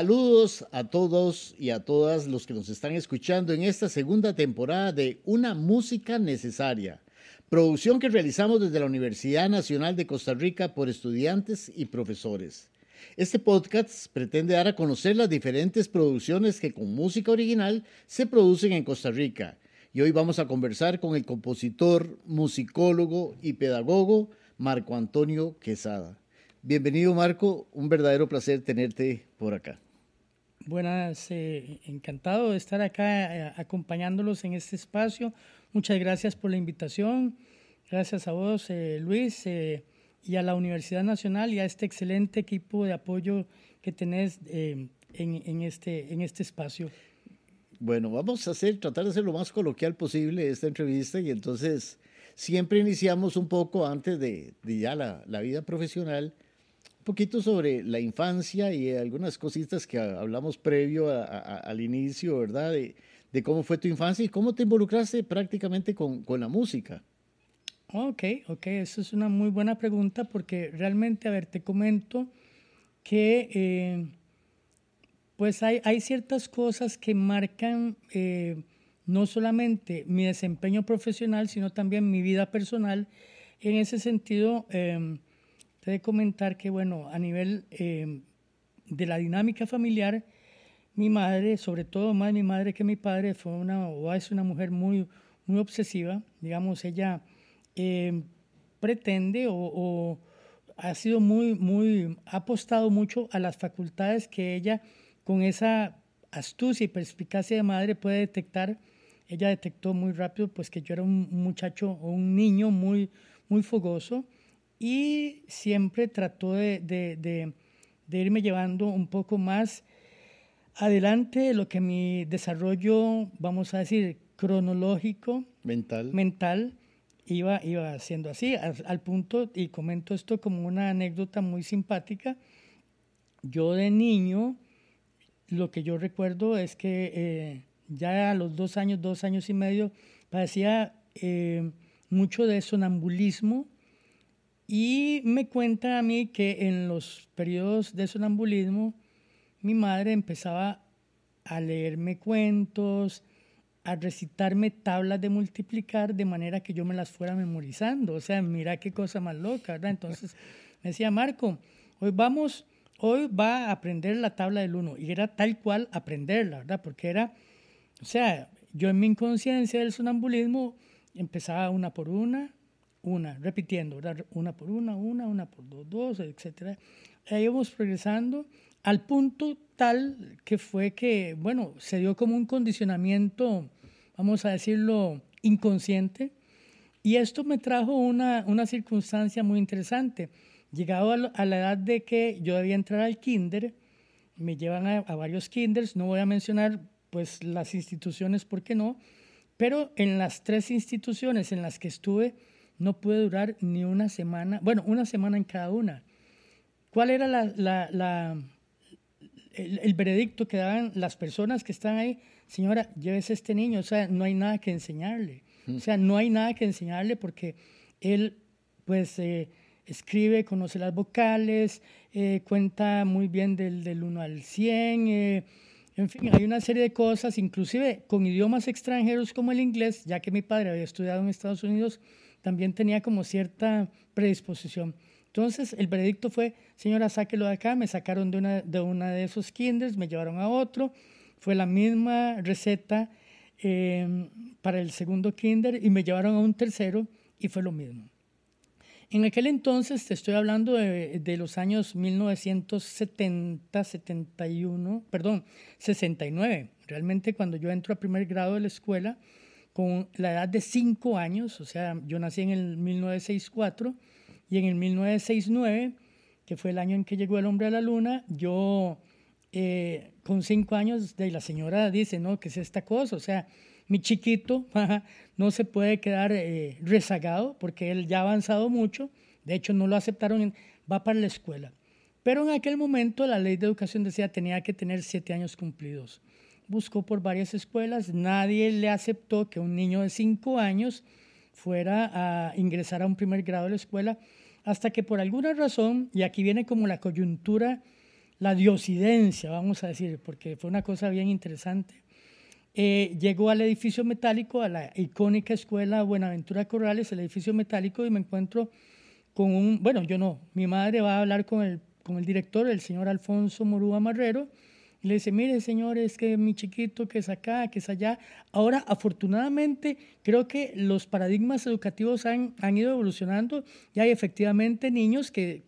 Saludos a todos y a todas los que nos están escuchando en esta segunda temporada de Una Música Necesaria, producción que realizamos desde la Universidad Nacional de Costa Rica por estudiantes y profesores. Este podcast pretende dar a conocer las diferentes producciones que con música original se producen en Costa Rica. Y hoy vamos a conversar con el compositor, musicólogo y pedagogo Marco Antonio Quesada. Bienvenido Marco, un verdadero placer tenerte por acá. Buenas, eh, encantado de estar acá eh, acompañándolos en este espacio. Muchas gracias por la invitación. Gracias a vos, eh, Luis, y a la Universidad Nacional y a este excelente equipo de apoyo que tenés en, en, este, en este espacio. Bueno, vamos a hacer, tratar de hacer lo más coloquial posible esta entrevista y entonces siempre iniciamos un poco antes de, ya la vida profesional un poquito sobre la infancia y algunas cositas que hablamos previo al inicio, ¿verdad? De, cómo fue tu infancia y cómo te involucraste prácticamente con, la música. Ok, ok, eso es una muy buena pregunta porque realmente, a ver, te comento que eh, pues hay, hay, ciertas cosas que marcan eh, no solamente mi desempeño profesional, sino también mi vida personal. En ese sentido, em, te de comentar que, bueno, a nivel eh, de la dinámica familiar, mi madre, sobre todo más mi madre que mi padre, fue una, o es una mujer muy, muy obsesiva. Digamos, ella eh, pretende o, ha sido muy, muy, ha apostado mucho a las facultades que ella, con esa astucia y perspicacia de madre, puede detectar. Ella detectó muy rápido, pues, que yo era un muchacho o un niño muy, muy fogoso y siempre trató de, irme llevando un poco más adelante de lo que mi desarrollo, vamos a decir, cronológico, mental, mental iba, iba siendo así, al, punto, y comento esto como una anécdota muy simpática, yo de niño, lo que yo recuerdo es que eh, ya a los dos años, dos años y medio, padecía eh, mucho de sonambulismo, y me cuenta a mí que en los periodos de sonambulismo, mi madre empezaba a leerme cuentos, a recitarme tablas de multiplicar de manera que yo me las fuera memorizando. O sea, mira qué cosa más loca, ¿verdad? Entonces me decía, Marco, hoy vamos, hoy va a aprender la tabla del 1. Y era tal cual aprenderla, ¿verdad? Porque era, o sea, yo en mi inconsciencia del sonambulismo empezaba una por una, una, repitiendo, ¿verdad? una por una, una, una por dos, dos, etc. Ahí íbamos progresando al punto tal que fue que, bueno, se dio como un condicionamiento, vamos a decirlo, inconsciente. Y esto me trajo una, una circunstancia muy interesante. Llegado a, la edad de que yo debía entrar al kinder, me llevan a, varios kinders, no voy a mencionar pues las instituciones, ¿por qué no? Pero en las tres instituciones en las que estuve, no puede durar ni una semana, bueno, una semana en cada una. ¿Cuál era el, veredicto que daban las personas que están ahí? Señora, llévese a este niño, o sea, no hay nada que enseñarle. O sea, no hay nada que enseñarle porque él, pues, eh, escribe, conoce las vocales, eh, cuenta muy bien del, del 1 al 100, eh, en fin, hay una serie de cosas, inclusive con idiomas extranjeros como el inglés, ya que mi padre había estudiado en Estados Unidos, también tenía como cierta predisposición. Entonces el veredicto fue, señora, sáquelo de acá, me sacaron de una de, una de esos kinders, me llevaron a otro, fue la misma receta em, para el segundo kinder y me llevaron a un tercero y fue lo mismo. En aquel entonces, te estoy hablando de, de, los años 1970, 71, perdón, 69. Realmente cuando yo entro a primer grado de la escuela, con la edad de 5 años, o sea, yo nací en el 1964 y en el 1969, que fue el año en que llegó el hombre a la luna, yo eh, con 5 años, de la señora dice, no, ¿qué es esta cosa? O sea, mi chiquito no se puede quedar eh, rezagado porque él ya ha avanzado mucho, de hecho no lo aceptaron, va para la escuela. Pero en aquel momento la ley de educación decía tenía que tener 7 años cumplidos. buscó por varias escuelas, nadie le aceptó que un niño de cinco años fuera a ingresar a un primer grado de la escuela, hasta que por alguna razón, y aquí viene como la coyuntura, la diosidencia, vamos a decir, porque fue una cosa bien interesante, eh, llegó al edificio metálico, a la icónica escuela Buenaventura Corrales, el edificio metálico, y me encuentro con un, bueno, yo no, mi madre va a hablar con el, con el director, el señor Alfonso Morúa Marrero, y le dice, mire señor, es que mi chiquito que es acá, que es allá. Ahora, afortunadamente, creo que los paradigmas educativos han, han ido evolucionando y hay efectivamente niños que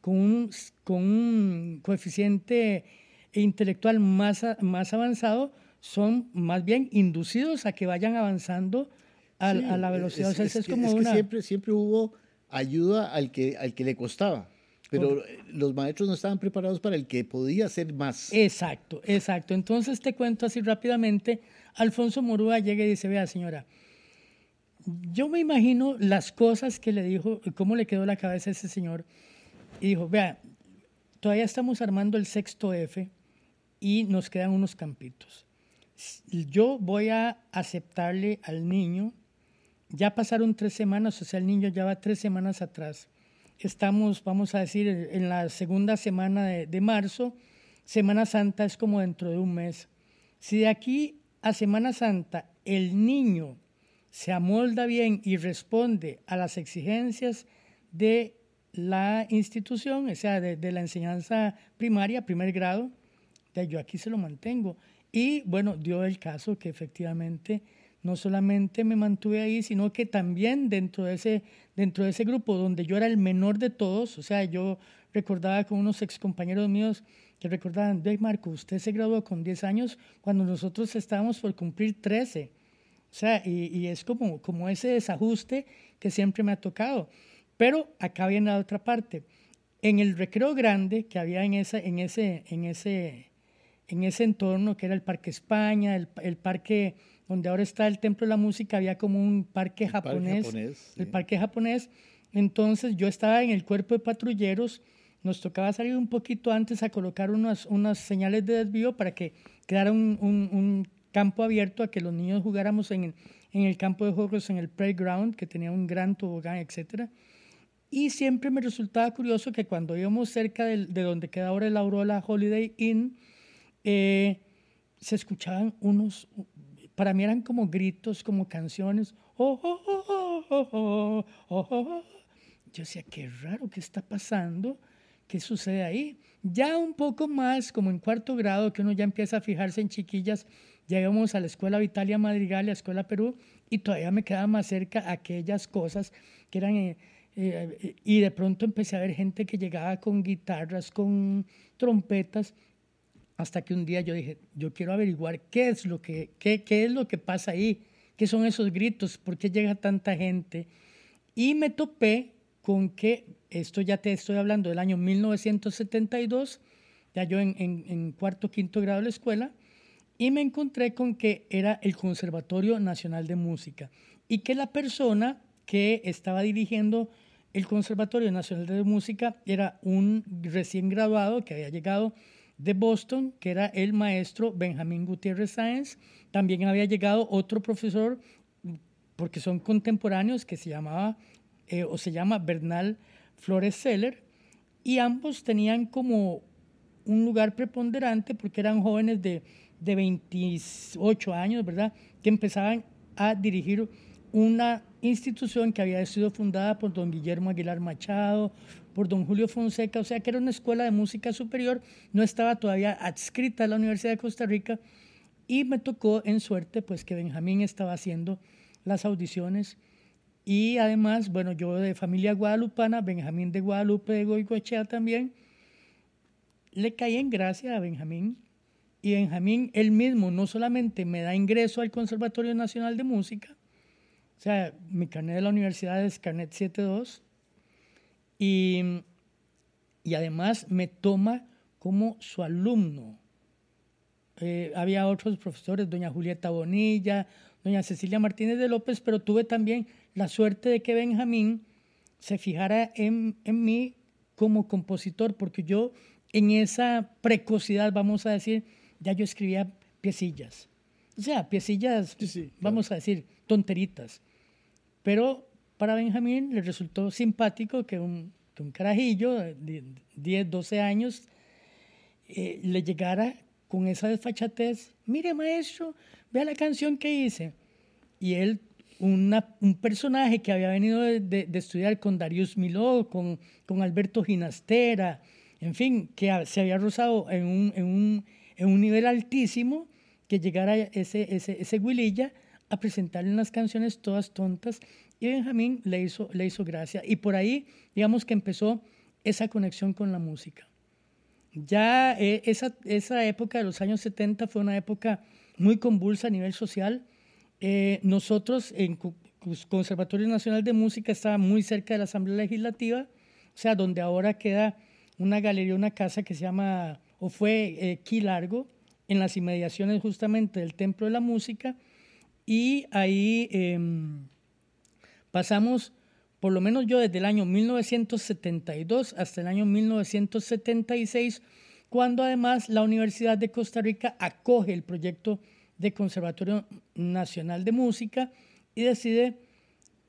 con, un, con un coeficiente intelectual más, más avanzado son más bien inducidos a que vayan avanzando a, la velocidad. Es, como una... siempre, siempre hubo ayuda al que, al que le costaba. Pero los maestros no estaban preparados para el que podía ser más. Exacto, exacto. Entonces te cuento así rápidamente. Alfonso Morúa llega y dice, vea señora, yo me imagino las cosas que le dijo, cómo le quedó la cabeza a ese señor. Y dijo, vea, todavía estamos armando el sexto F y nos quedan unos campitos yo voy a aceptarle al niño, ya pasaron tres semanas, o sea, el niño ya va tres semanas atrás. Estamos, vamos a decir, en la segunda semana de, marzo, Semana Santa es como dentro de un mes. Si de aquí a Semana Santa el niño se amolda bien y responde a las exigencias de la institución, o sea, de, de la enseñanza primaria, primer grado, ya yo aquí se lo mantengo. Y bueno, dio el caso que efectivamente no solamente me mantuve ahí, sino que también dentro de ese, dentro de ese grupo donde yo era el menor de todos, o sea, yo recordaba con unos ex compañeros míos que recordaban, de Marco, usted se graduó con 10 años cuando nosotros estábamos por cumplir 13. O sea, y, y, es como, como ese desajuste que siempre me ha tocado. Pero acá viene la otra parte. En el recreo grande que había en, esa, en, ese, en, ese, en ese entorno que era el Parque España, el, el, parque donde ahora está el Templo de la Música, había como un parque japonés, el parque japonés. Entonces yo estaba en el cuerpo de patrulleros, nos tocaba salir un poquito antes a colocar unas, unas señales de desvío para que quedara un, un, campo abierto a que los niños jugáramos en, en el campo de juegos, en el playground, que tenía un gran tobogán, etc. Y siempre me resultaba curioso que cuando íbamos cerca de, de donde queda ahora el Aurora Holiday Inn, eh, se escuchaban unos, para mí eran como gritos, como canciones. Oh, oh, oh, Yo decía, qué raro, ¿qué está pasando? ¿Qué sucede ahí? Ya un poco más, como en cuarto grado, que uno ya empieza a fijarse en chiquillas, llegamos a la escuela Vitalia Madrigal, la escuela Perú, y todavía me quedaba más cerca aquellas cosas que eran... Eh, y de pronto empecé a ver gente que llegaba con guitarras, con trompetas, hasta que un día yo dije, yo quiero averiguar qué es lo que, qué, qué es lo que pasa ahí, qué son esos gritos, por qué llega tanta gente. Y me topé con que, esto ya te estoy hablando del año 1972, ya yo en, en, en cuarto, quinto grado de la escuela, y me encontré con que era el Conservatorio Nacional de Música y que la persona que estaba dirigiendo el Conservatorio Nacional de Música era un recién graduado que había llegado de Boston, que era el maestro Benjamín Gutiérrez Sáenz. También había llegado otro profesor, porque son contemporáneos, que se llamaba eh, o se llama Bernal Flores Seller, y ambos tenían como un lugar preponderante porque eran jóvenes de, de 28 años, ¿verdad?, que empezaban a dirigir una institución que había sido fundada por don Guillermo Aguilar Machado, por don Julio Fonseca, o sea que era una escuela de música superior, no estaba todavía adscrita a la Universidad de Costa Rica y me tocó en suerte pues que Benjamín estaba haciendo las audiciones. Y además, bueno, yo de familia guadalupana, Benjamín de Guadalupe de Goicoechea también, le caí en gracia a Benjamín. Y Benjamín él mismo no solamente me da ingreso al Conservatorio Nacional de Música, o sea, mi carnet de la universidad es carnet 72 y, y además me toma como su alumno. Eh, había otros profesores, doña Julieta Bonilla, doña Cecilia Martínez de López, pero tuve también la suerte de que Benjamín se fijara en, en mí como compositor, porque yo en esa precocidad, vamos a decir, ya yo escribía piecillas. O sea, piecillas, vamos a decir, tonteritas. Pero para Benjamín le resultó simpático que un, un carajillo de 10, 12 años eh, le llegara con esa desfachatez. Mire, maestro, vea la canción que hice. Y él, una, un personaje que había venido de, de, estudiar con Darius Miló, con, con Alberto Ginastera, en fin, que se había rozado en un, en un, en un nivel altísimo, que llegara ese, ese, ese a presentarle unas canciones todas tontas y Benjamín le hizo, le hizo gracia. Y por ahí, digamos que empezó esa conexión con la música. Ya eh, esa, esa época de los años 70 fue una época muy convulsa a nivel social. Eh, nosotros en Conservatorio Nacional de Música estaba muy cerca de la Asamblea Legislativa, o sea, donde ahora queda una galería, una casa que se llama, o fue eh, Largo, en las inmediaciones justamente del Templo de la Música, y ahí em, pasamos, por lo menos yo desde el año 1972 hasta el año 1976, cuando además la Universidad de Costa Rica acoge el proyecto de Conservatorio Nacional de Música y decide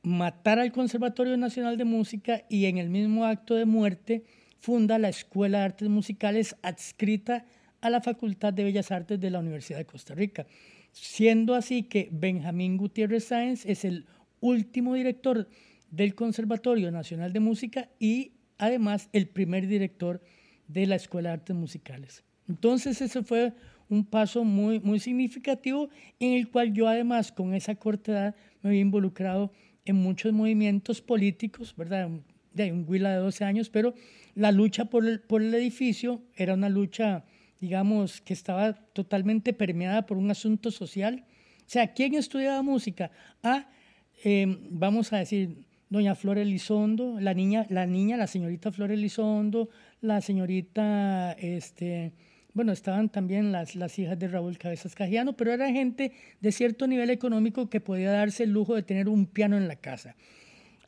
matar al Conservatorio Nacional de Música y en el mismo acto de muerte funda la Escuela de Artes Musicales adscrita la Facultad de Bellas Artes de la Universidad de Costa Rica, siendo así que Benjamín Gutiérrez Sáenz es el último director del Conservatorio Nacional de Música y además el primer director de la Escuela de Artes Musicales. Entonces ese fue un paso muy, muy significativo en el cual yo además con esa corta edad me había involucrado en muchos movimientos políticos, ¿verdad? De un huila de 12 años, pero la lucha por el, por el edificio era una lucha, digamos, que estaba totalmente permeada por un asunto social. O sea, ¿quién estudiaba música? Ah, em, vamos a decir, doña Flor Elizondo, la niña, la niña, la señorita Flor Elizondo, la señorita, este, bueno, estaban también las, las hijas de Raúl Cabezas Cajiano, pero era gente de cierto nivel económico que podía darse el lujo de tener un piano en la casa.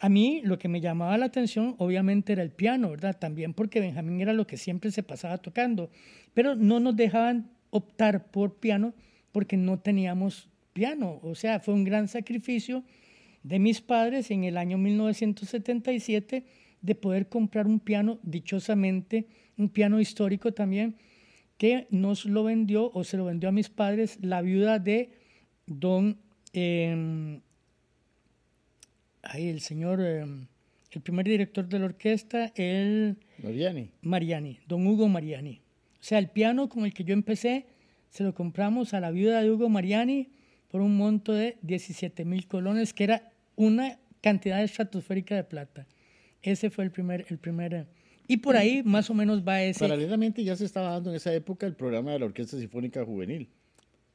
A mí lo que me llamaba la atención obviamente era el piano, ¿verdad? También porque Benjamín era lo que siempre se pasaba tocando, pero no nos dejaban optar por piano porque no teníamos piano, o sea, fue un gran sacrificio de mis padres en el año 1977 de poder comprar un piano, dichosamente, un piano histórico también, que nos lo vendió o se lo vendió a mis padres la viuda de don, eh, el señor, em, el primer director de la orquesta, el... Mariani. Mariani, don Hugo Mariani. O sea, el piano con el que yo empecé, se lo compramos a la viuda de Hugo Mariani por un monto de 17 mil colones, que era una cantidad estratosférica de plata. Ese fue el primer, el primer y por ahí más o menos va ese. Paralelamente ya se estaba dando en esa época el programa de la Orquesta Sinfónica Juvenil.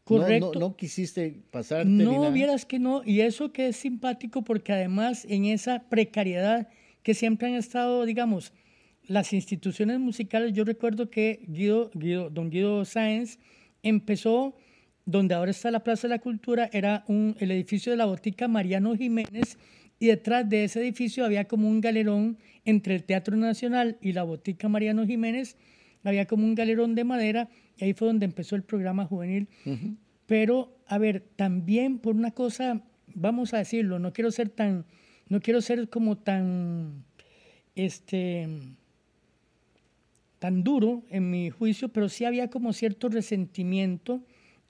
Correcto. No, no, quisiste pasar. No, vieras que no. Y eso que es simpático porque además en esa precariedad que siempre han estado, digamos, las instituciones musicales, yo recuerdo que Guido, Guido, don Guido Sáenz empezó donde ahora está la Plaza de la Cultura, era un, el edificio de la botica Mariano Jiménez y detrás de ese edificio había como un galerón entre el Teatro Nacional y la Botica Mariano Jiménez, había como un galerón de madera y ahí fue donde empezó el programa juvenil. Pero, a ver, también por una cosa, vamos a decirlo, no quiero ser tan, no quiero ser como tan, este, tan duro en mi juicio, pero sí había como cierto resentimiento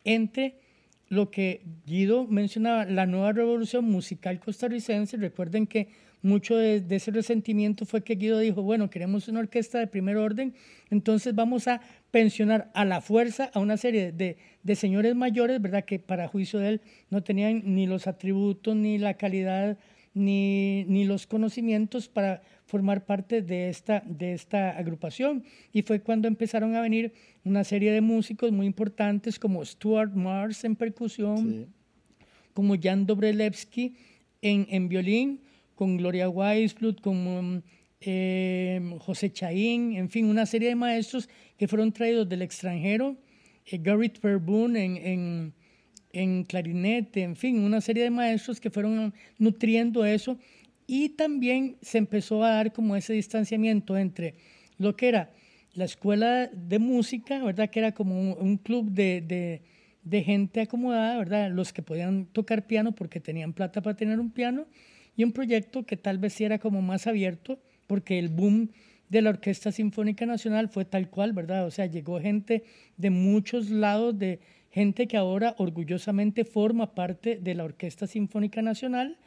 entre lo que Guido mencionaba, la nueva revolución musical costarricense. Recuerden que mucho de, ese resentimiento fue que Guido dijo, bueno, queremos una orquesta de primer orden, entonces vamos a pensionar a la fuerza a una serie de, de señores mayores, ¿verdad? Que para juicio de él no tenían ni los atributos, ni la calidad, ni, ni los conocimientos para formar parte de esta, de esta agrupación. Y fue cuando empezaron a venir una serie de músicos muy importantes como Stuart Mars en percusión, como Jan Dobrelewski en, en violín, con Gloria Weisblut, con eh, José Chaín, en fin, una serie de maestros que fueron traídos del extranjero, eh, Garrett Verboon en, en, en clarinete, en fin, una serie de maestros que fueron nutriendo eso y también se empezó a dar como ese distanciamiento entre lo que era la escuela de música, ¿verdad? Que era como un, club de, de gente acomodada, ¿verdad? Los que podían tocar piano porque tenían plata para tener un piano y un proyecto que tal vez era como más abierto porque el boom de la Orquesta Sinfónica Nacional fue tal cual, ¿verdad? O sea, llegó gente de muchos lados, de gente que ahora orgullosamente forma parte de la Orquesta Sinfónica Nacional,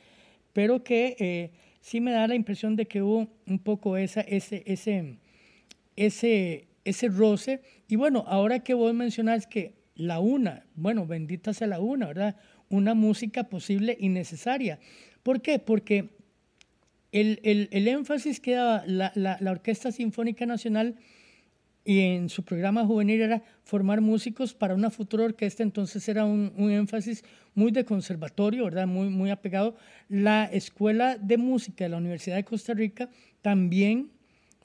pero que eh, sí me da la impresión de que hubo un poco esa, ese, ese, ese, ese roce. Y bueno, ahora que vos mencionás que la una, bueno, bendita sea la una, ¿verdad? Una música posible y necesaria. ¿Por qué? Porque el, el, el énfasis que daba la, la, Orquesta Sinfónica Nacional y en su programa juvenil era formar músicos para una futura orquesta, entonces era un, un, énfasis muy de conservatorio, ¿verdad? Muy, muy apegado. La Escuela de Música de la Universidad de Costa Rica también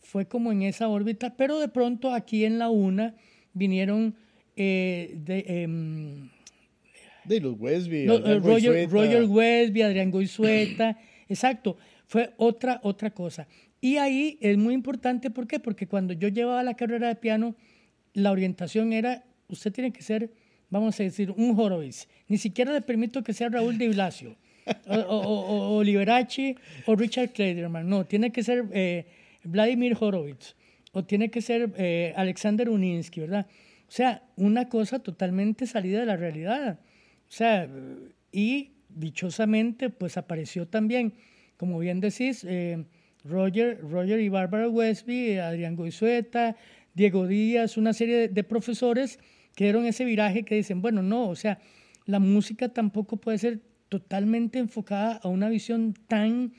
fue como en esa órbita, pero de pronto aquí en la UNA vinieron eh, de... Eh, de los Wesby, no, Roger, Roger, Wesby, Adrián Goizueta, exacto fue otra, otra cosa. Y ahí es muy importante, ¿por qué? Porque cuando yo llevaba la carrera de piano, la orientación era, usted tiene que ser, vamos a decir, un Horowitz. Ni siquiera le permito que sea Raúl de Blasio, o, o, o, Liberace, o Richard Kleiderman. No, tiene que ser eh, Vladimir Horowitz, o tiene que ser eh, Alexander Uninsky, ¿verdad? O sea, una cosa totalmente salida de la realidad. O sea, y dichosamente, pues apareció también como bien decís, eh, Roger, Roger y Bárbara Westby, Adrián Goizueta, Diego Díaz, una serie de, profesores que dieron ese viraje que dicen, bueno, no, o sea, la música tampoco puede ser totalmente enfocada a una visión tan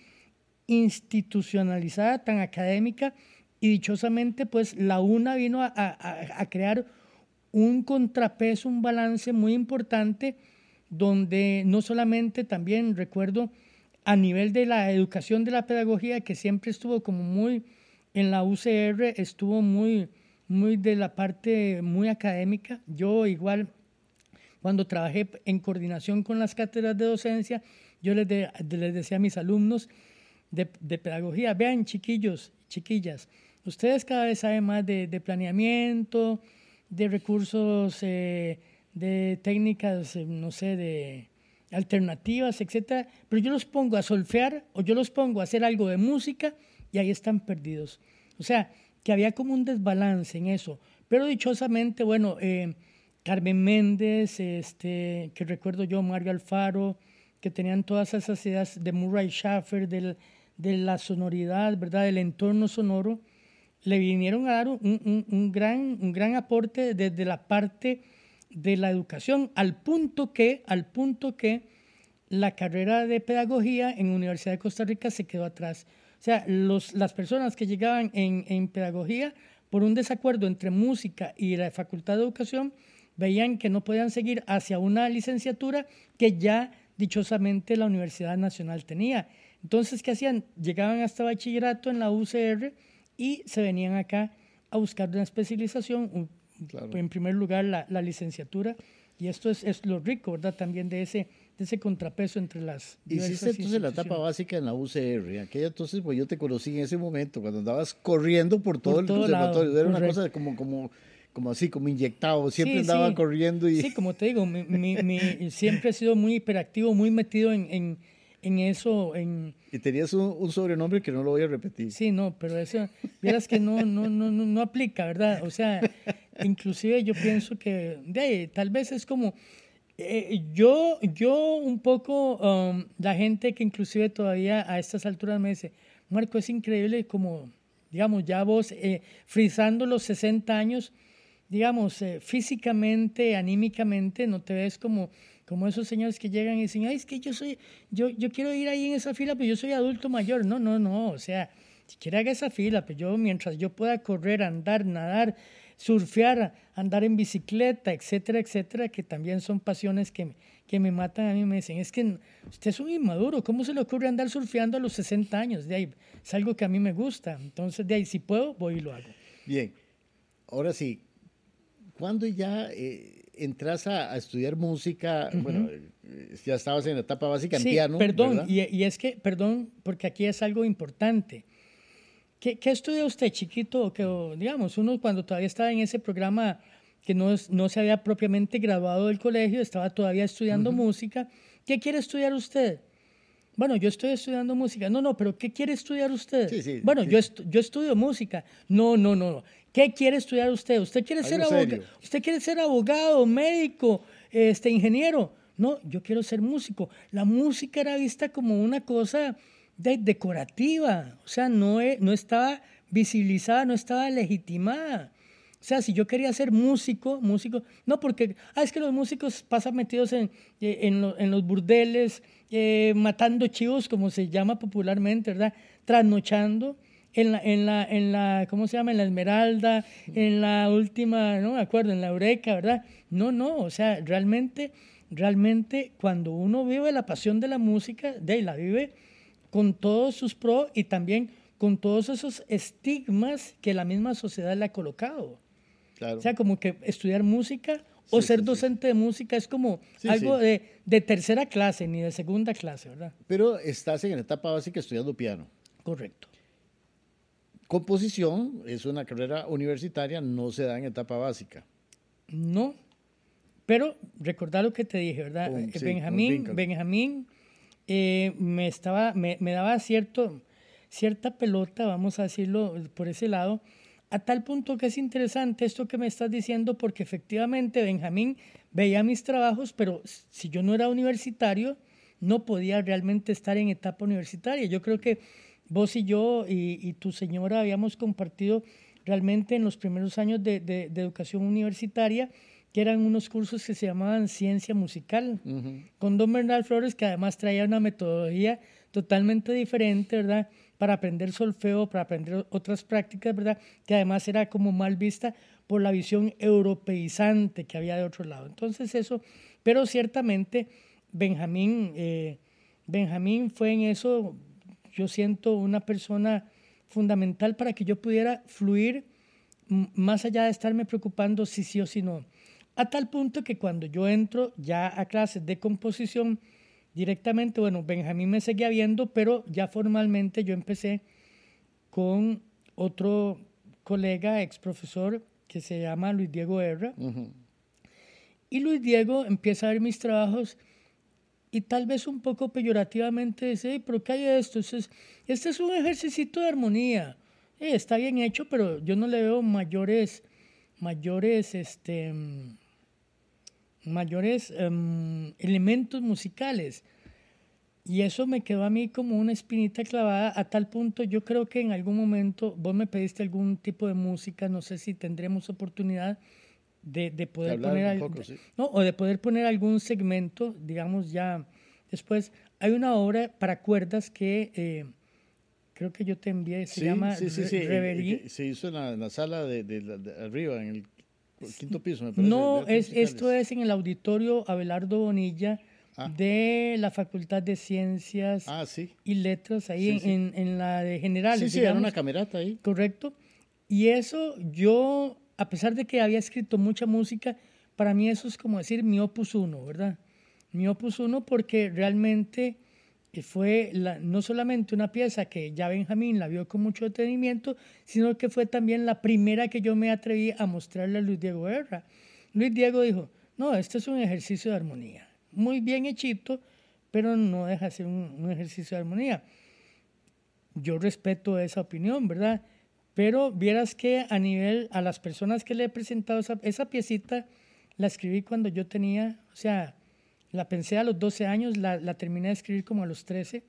institucionalizada, tan académica, y dichosamente, pues la UNA vino a, a, a crear un contrapeso, un balance muy importante, donde no solamente también recuerdo a nivel de la educación de la pedagogía, que siempre estuvo como muy en la UCR, estuvo muy, muy de la parte muy académica. Yo igual, cuando trabajé en coordinación con las cátedras de docencia, yo les, les decía a mis alumnos de, pedagogía, vean chiquillos, chiquillas, ustedes cada vez saben más de, de planeamiento, de recursos, eh, de técnicas, eh, no sé, de alternativas, etcétera, pero yo los pongo a solfear o yo los pongo a hacer algo de música y ahí están perdidos. O sea, que había como un desbalance en eso. Pero dichosamente, bueno, eh, Carmen Méndez, este, que recuerdo yo, Mario Alfaro, que tenían todas esas ideas de Murray Schaffer, del, de la sonoridad, ¿verdad? Del entorno sonoro, le vinieron a dar un, un, un, gran, un gran aporte desde la parte de la educación, al punto que, al punto que la carrera de pedagogía en Universidad de Costa Rica se quedó atrás. O sea, los, las personas que llegaban en, en pedagogía por un desacuerdo entre música y la Facultad de Educación, veían que no podían seguir hacia una licenciatura que ya dichosamente la Universidad Nacional tenía. Entonces, ¿qué hacían? Llegaban hasta bachillerato en la UCR y se venían acá a buscar una especialización, en primer lugar, la, la, licenciatura. Y esto es, es lo rico, ¿verdad? También de ese, de ese contrapeso entre las. Hiciste entonces la etapa básica en la UCR. Aquella entonces, pues yo te conocí en ese momento, cuando andabas corriendo por todo el conservatorio. Era una cosa como, como, como así, como inyectado. Siempre andaba corriendo. y Sí, como te digo, mi, mi, mi, siempre he sido muy hiperactivo, muy metido en, en, en eso. En, y tenías un, un, sobrenombre que no lo voy a repetir. Sí, no, pero eso, vieras que no, no, no, no, no aplica, ¿verdad? O sea, inclusive yo pienso que de, tal vez es como... Eh, yo, yo un poco, um, la gente que inclusive todavía a estas alturas me dice, Marco, es increíble como, digamos, ya vos eh, frizando los 60 años, digamos, eh, físicamente, anímicamente, no te ves como, como esos señores que llegan y dicen, ay, es que yo soy, yo, yo quiero ir ahí en esa fila, pero yo soy adulto mayor. No, no, no, o sea, si quiere haga esa fila, pero yo mientras yo pueda correr, andar, nadar, surfear, andar en bicicleta, etcétera, etcétera, que también son pasiones que, que me matan a mí, me dicen, es que usted es un inmaduro, ¿cómo se le ocurre andar surfeando a los 60 años? De ahí, es algo que a mí me gusta, entonces de ahí, si puedo, voy y lo hago. Bien, ahora sí, ¿cuándo ya eh, entras a, a, estudiar música? Uh -huh. Bueno, ya estabas en la etapa básica en piano. Perdón, y, y, es que, perdón, porque aquí es algo importante. ¿Qué, qué estudia usted, chiquito? Que, digamos, uno cuando todavía estaba en ese programa que no, no se había propiamente graduado del colegio, estaba todavía estudiando música. ¿Qué quiere estudiar usted? Bueno, yo estoy estudiando música. No, no, pero ¿qué quiere estudiar usted? Sí, sí, bueno, sí. Yo, yo estudio música. No, no, no, no. ¿Qué quiere estudiar usted? ¿Usted quiere, ser abogado? ¿Usted quiere ser abogado, médico, este, ingeniero? No, yo quiero ser músico. La música era vista como una cosa de- decorativa. O sea, no, e- no estaba visibilizada, no estaba legitimada. O sea, si yo quería ser músico, músico, no porque, ah, es que los músicos pasan metidos en, eh, en, lo- en los burdeles, eh, matando chivos, como se llama popularmente, ¿verdad? Trasnochando en la, en la, en la, ¿cómo se llama? En la Esmeralda, en la última, no me acuerdo, en la Eureka, ¿verdad? No, no, o sea, realmente, realmente cuando uno vive la pasión de la música, de ahí la vive con todos sus pros y también con todos esos estigmas que la misma sociedad le ha colocado. Claro. O sea, como que estudiar música o Sí, ser sí, sí. docente de música es como algo. De, de tercera clase, ni de segunda clase, ¿verdad? Pero estás en la etapa básica estudiando piano. Correcto. Composición es una carrera universitaria, no se da en etapa básica. No, pero recordar lo que te dije, ¿verdad? Un- Eh, Benjamín. Benjamín eh, me, estaba, me, me daba cierto, cierta pelota, vamos a decirlo por ese lado, a tal punto que es interesante esto que me estás diciendo, porque efectivamente Benjamín veía mis trabajos, pero si yo no era universitario, no podía realmente estar en etapa universitaria. Yo creo que vos y yo y, tu señora habíamos compartido realmente en los primeros años de- de educación universitaria, que eran unos cursos que se llamaban ciencia musical, con don Bernal Flores, que además traía una metodología totalmente diferente, ¿verdad? Para aprender solfeo, para aprender otras prácticas, ¿verdad? Que además era como mal vista por la visión europeizante que había de otro lado. Entonces eso, pero ciertamente Benjamín, eh, Benjamín fue en eso, yo siento una persona fundamental para que yo pudiera fluir más allá de estarme preocupando si sí o si no. A tal punto que cuando yo entro ya a clases de composición directamente, bueno, Benjamín me seguía viendo, pero ya formalmente yo empecé con otro colega, ex profesor, que se llama Luis Diego Herra. Y Luis Diego empieza a ver mis trabajos y tal vez un poco peyorativamente dice, "Ey, pero ¿qué hay de esto? Este es, este es un ejercicio de armonía. Eh, está bien hecho, pero yo no le veo mayores, mayores, este, mayores em, elementos musicales. Y eso me quedó a mí como una espinita clavada a tal punto, yo creo que en algún momento vos me pediste algún tipo de música, no sé si tendremos oportunidad de, de poder poner un al- poco, sí. no, o de poder poner algún segmento, digamos ya después. Hay una obra para cuerdas que eh, creo que yo te envié, se Sí, llama sí, Reverie. Se hizo en la, en la sala de, de arriba, en el quinto piso, me parece. No, es, esto es en el auditorio Abelardo Bonilla Ah. de la Facultad de Ciencias Ah, sí. y Letras, ahí Sí, en, sí. en- en la de generales. Sí, sí, era una camerata ahí. Correcto. Y eso yo, a pesar de que había escrito mucha música, para mí eso es como decir mi opus uno, ¿verdad? Mi opus uno porque realmente eh, fue no solamente una pieza que ya Benjamín la vio con mucho detenimiento, sino que fue también la primera que yo me atreví a mostrarle a Luis Diego Guerra. Luis Diego dijo, no, este es un ejercicio de armonía, muy bien hechito, pero no deja de ser un- un ejercicio de armonía yo respeto esa opinión, ¿verdad? Pero vieras que a nivel, a las personas que le he presentado esa, esa piecita, la escribí cuando yo tenía, o sea, la pensé a los 12 años, la, terminé de escribir como a los 13,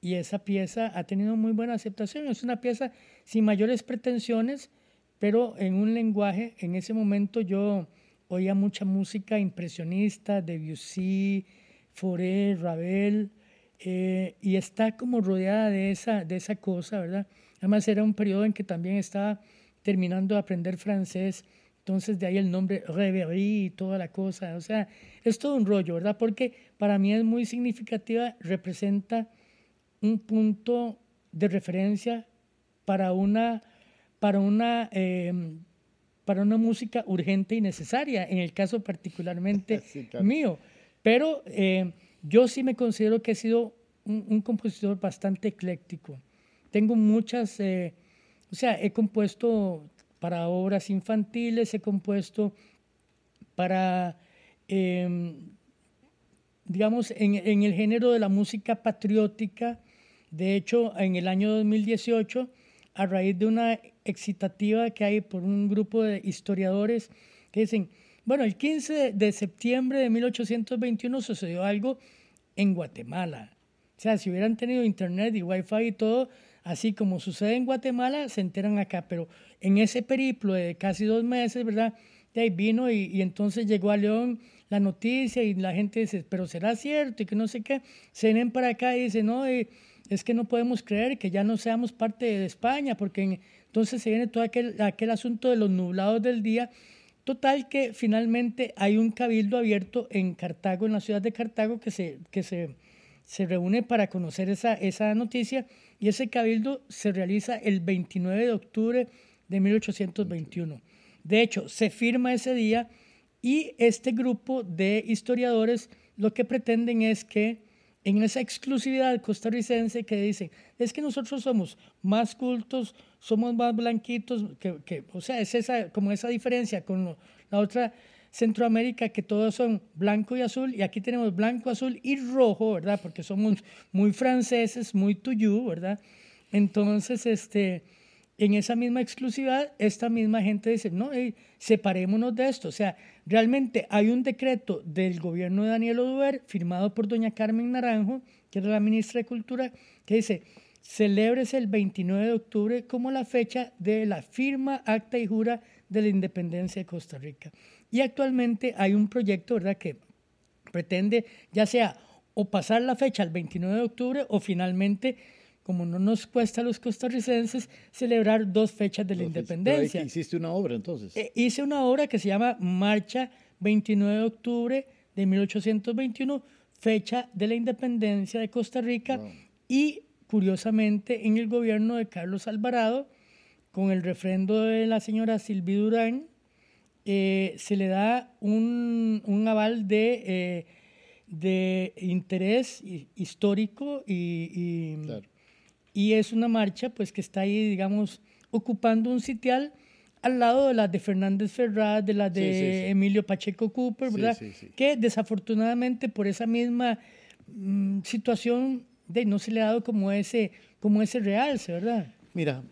y esa pieza ha tenido muy buena aceptación. Es una pieza sin mayores pretensiones, pero en un lenguaje, en ese momento yo oía mucha música impresionista, Debussy, Fauré, Ravel, eh, y está como rodeada de esa, de esa cosa, ¿verdad? Además era un periodo en que también estaba terminando de aprender francés, entonces de ahí el nombre Reverie y toda la cosa, o sea, es todo un rollo, ¿verdad? Porque para mí es muy significativa, representa un punto de referencia para una, para una, eh, para una música urgente y necesaria, en el caso particularmente Sí, claro. mío. Pero eh, yo sí me considero que he sido un, un compositor bastante ecléctico. Tengo muchas, eh, o sea, he compuesto para obras infantiles, he compuesto para, em, digamos, en, en, el género de la música patriótica. De hecho, en el año 2018, a raíz de una excitativa que hay por un grupo de historiadores que dicen, bueno, el 15 de septiembre de 1821 sucedió algo en Guatemala. O sea, si hubieran tenido internet y wifi y todo, así como sucede en Guatemala, se enteran acá. Pero en ese periplo de casi dos meses, ¿verdad? De ahí vino y, entonces llegó a León la noticia y la gente dice, pero será cierto y que no sé qué. Se vienen para acá y dicen, no, eh, es que no podemos creer que ya no seamos parte de España, porque entonces se viene todo aquel, aquel asunto de los nublados del día. Total que finalmente hay un cabildo abierto en Cartago, en la ciudad de Cartago, que se, que se, se reúne para conocer esa, esa noticia y ese cabildo se realiza el 29 de octubre de 1821. De hecho, se firma ese día y este grupo de historiadores lo que pretenden es que en esa exclusividad costarricense que dicen, es que nosotros somos más cultos, somos más blanquitos, que, que o sea, es esa, como esa diferencia con la otra Centroamérica, que todos son blanco y azul, y aquí tenemos blanco, azul y rojo, ¿verdad? Porque somos muy franceses, muy tuyú, ¿verdad? Entonces, este, en esa misma exclusividad, esta misma gente dice, no, separémonos de esto. O sea, realmente hay un decreto del gobierno de Daniel Oduber, firmado por doña Carmen Naranjo, que era la ministra de Cultura, que dice, celébrese el 29 de octubre como la fecha de la firma, acta y jura de la independencia de Costa Rica. Y actualmente hay un proyecto, ¿verdad?, que pretende ya sea o pasar la fecha al 29 de octubre o finalmente como no nos cuesta a los costarricenses celebrar dos fechas de la independencia. hiciste una obra entonces. Eh, hice una obra que se llama Marcha 29 de octubre de 1821, fecha de la independencia de Costa Rica, y curiosamente en el gobierno de Carlos Alvarado, con el refrendo de la señora Silvi Durán, eh, se le da un, un aval de, eh, de interés histórico y, y y es una marcha pues que está ahí, digamos, ocupando un sitial al lado de las de Fernández Ferraz, de las de Emilio Pacheco Cooper, ¿verdad? Que desafortunadamente por esa misma mm, situación de, no se le ha dado como ese, como ese realce, ¿verdad? Mira,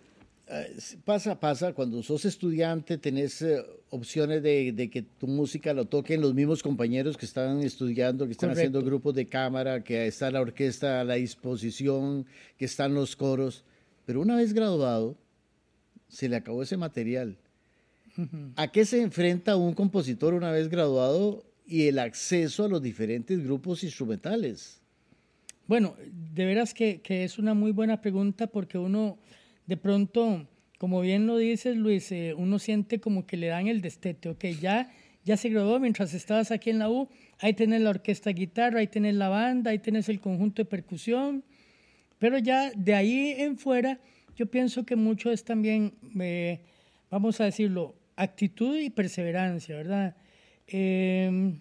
pasa, pasa, cuando sos estudiante tenés eh, opciones de, que tu música lo toquen los mismos compañeros que están estudiando, que están haciendo grupos de cámara, que está la orquesta a la disposición, que están los coros. Pero una vez graduado, se le acabó ese material. ¿A qué se enfrenta un compositor una vez graduado y el acceso a los diferentes grupos instrumentales? Bueno, de veras que, que es una muy buena pregunta porque uno de pronto, como bien lo dices, Luis, eh, uno siente como que le dan el destete, ok, ya, ya se graduó mientras estabas aquí en la U, ahí tenés la orquesta guitarra, ahí tenés la banda, ahí tenés el conjunto de percusión, pero ya de ahí en fuera, yo pienso que mucho es también, eh, vamos a decirlo, actitud y perseverancia, ¿verdad? Em,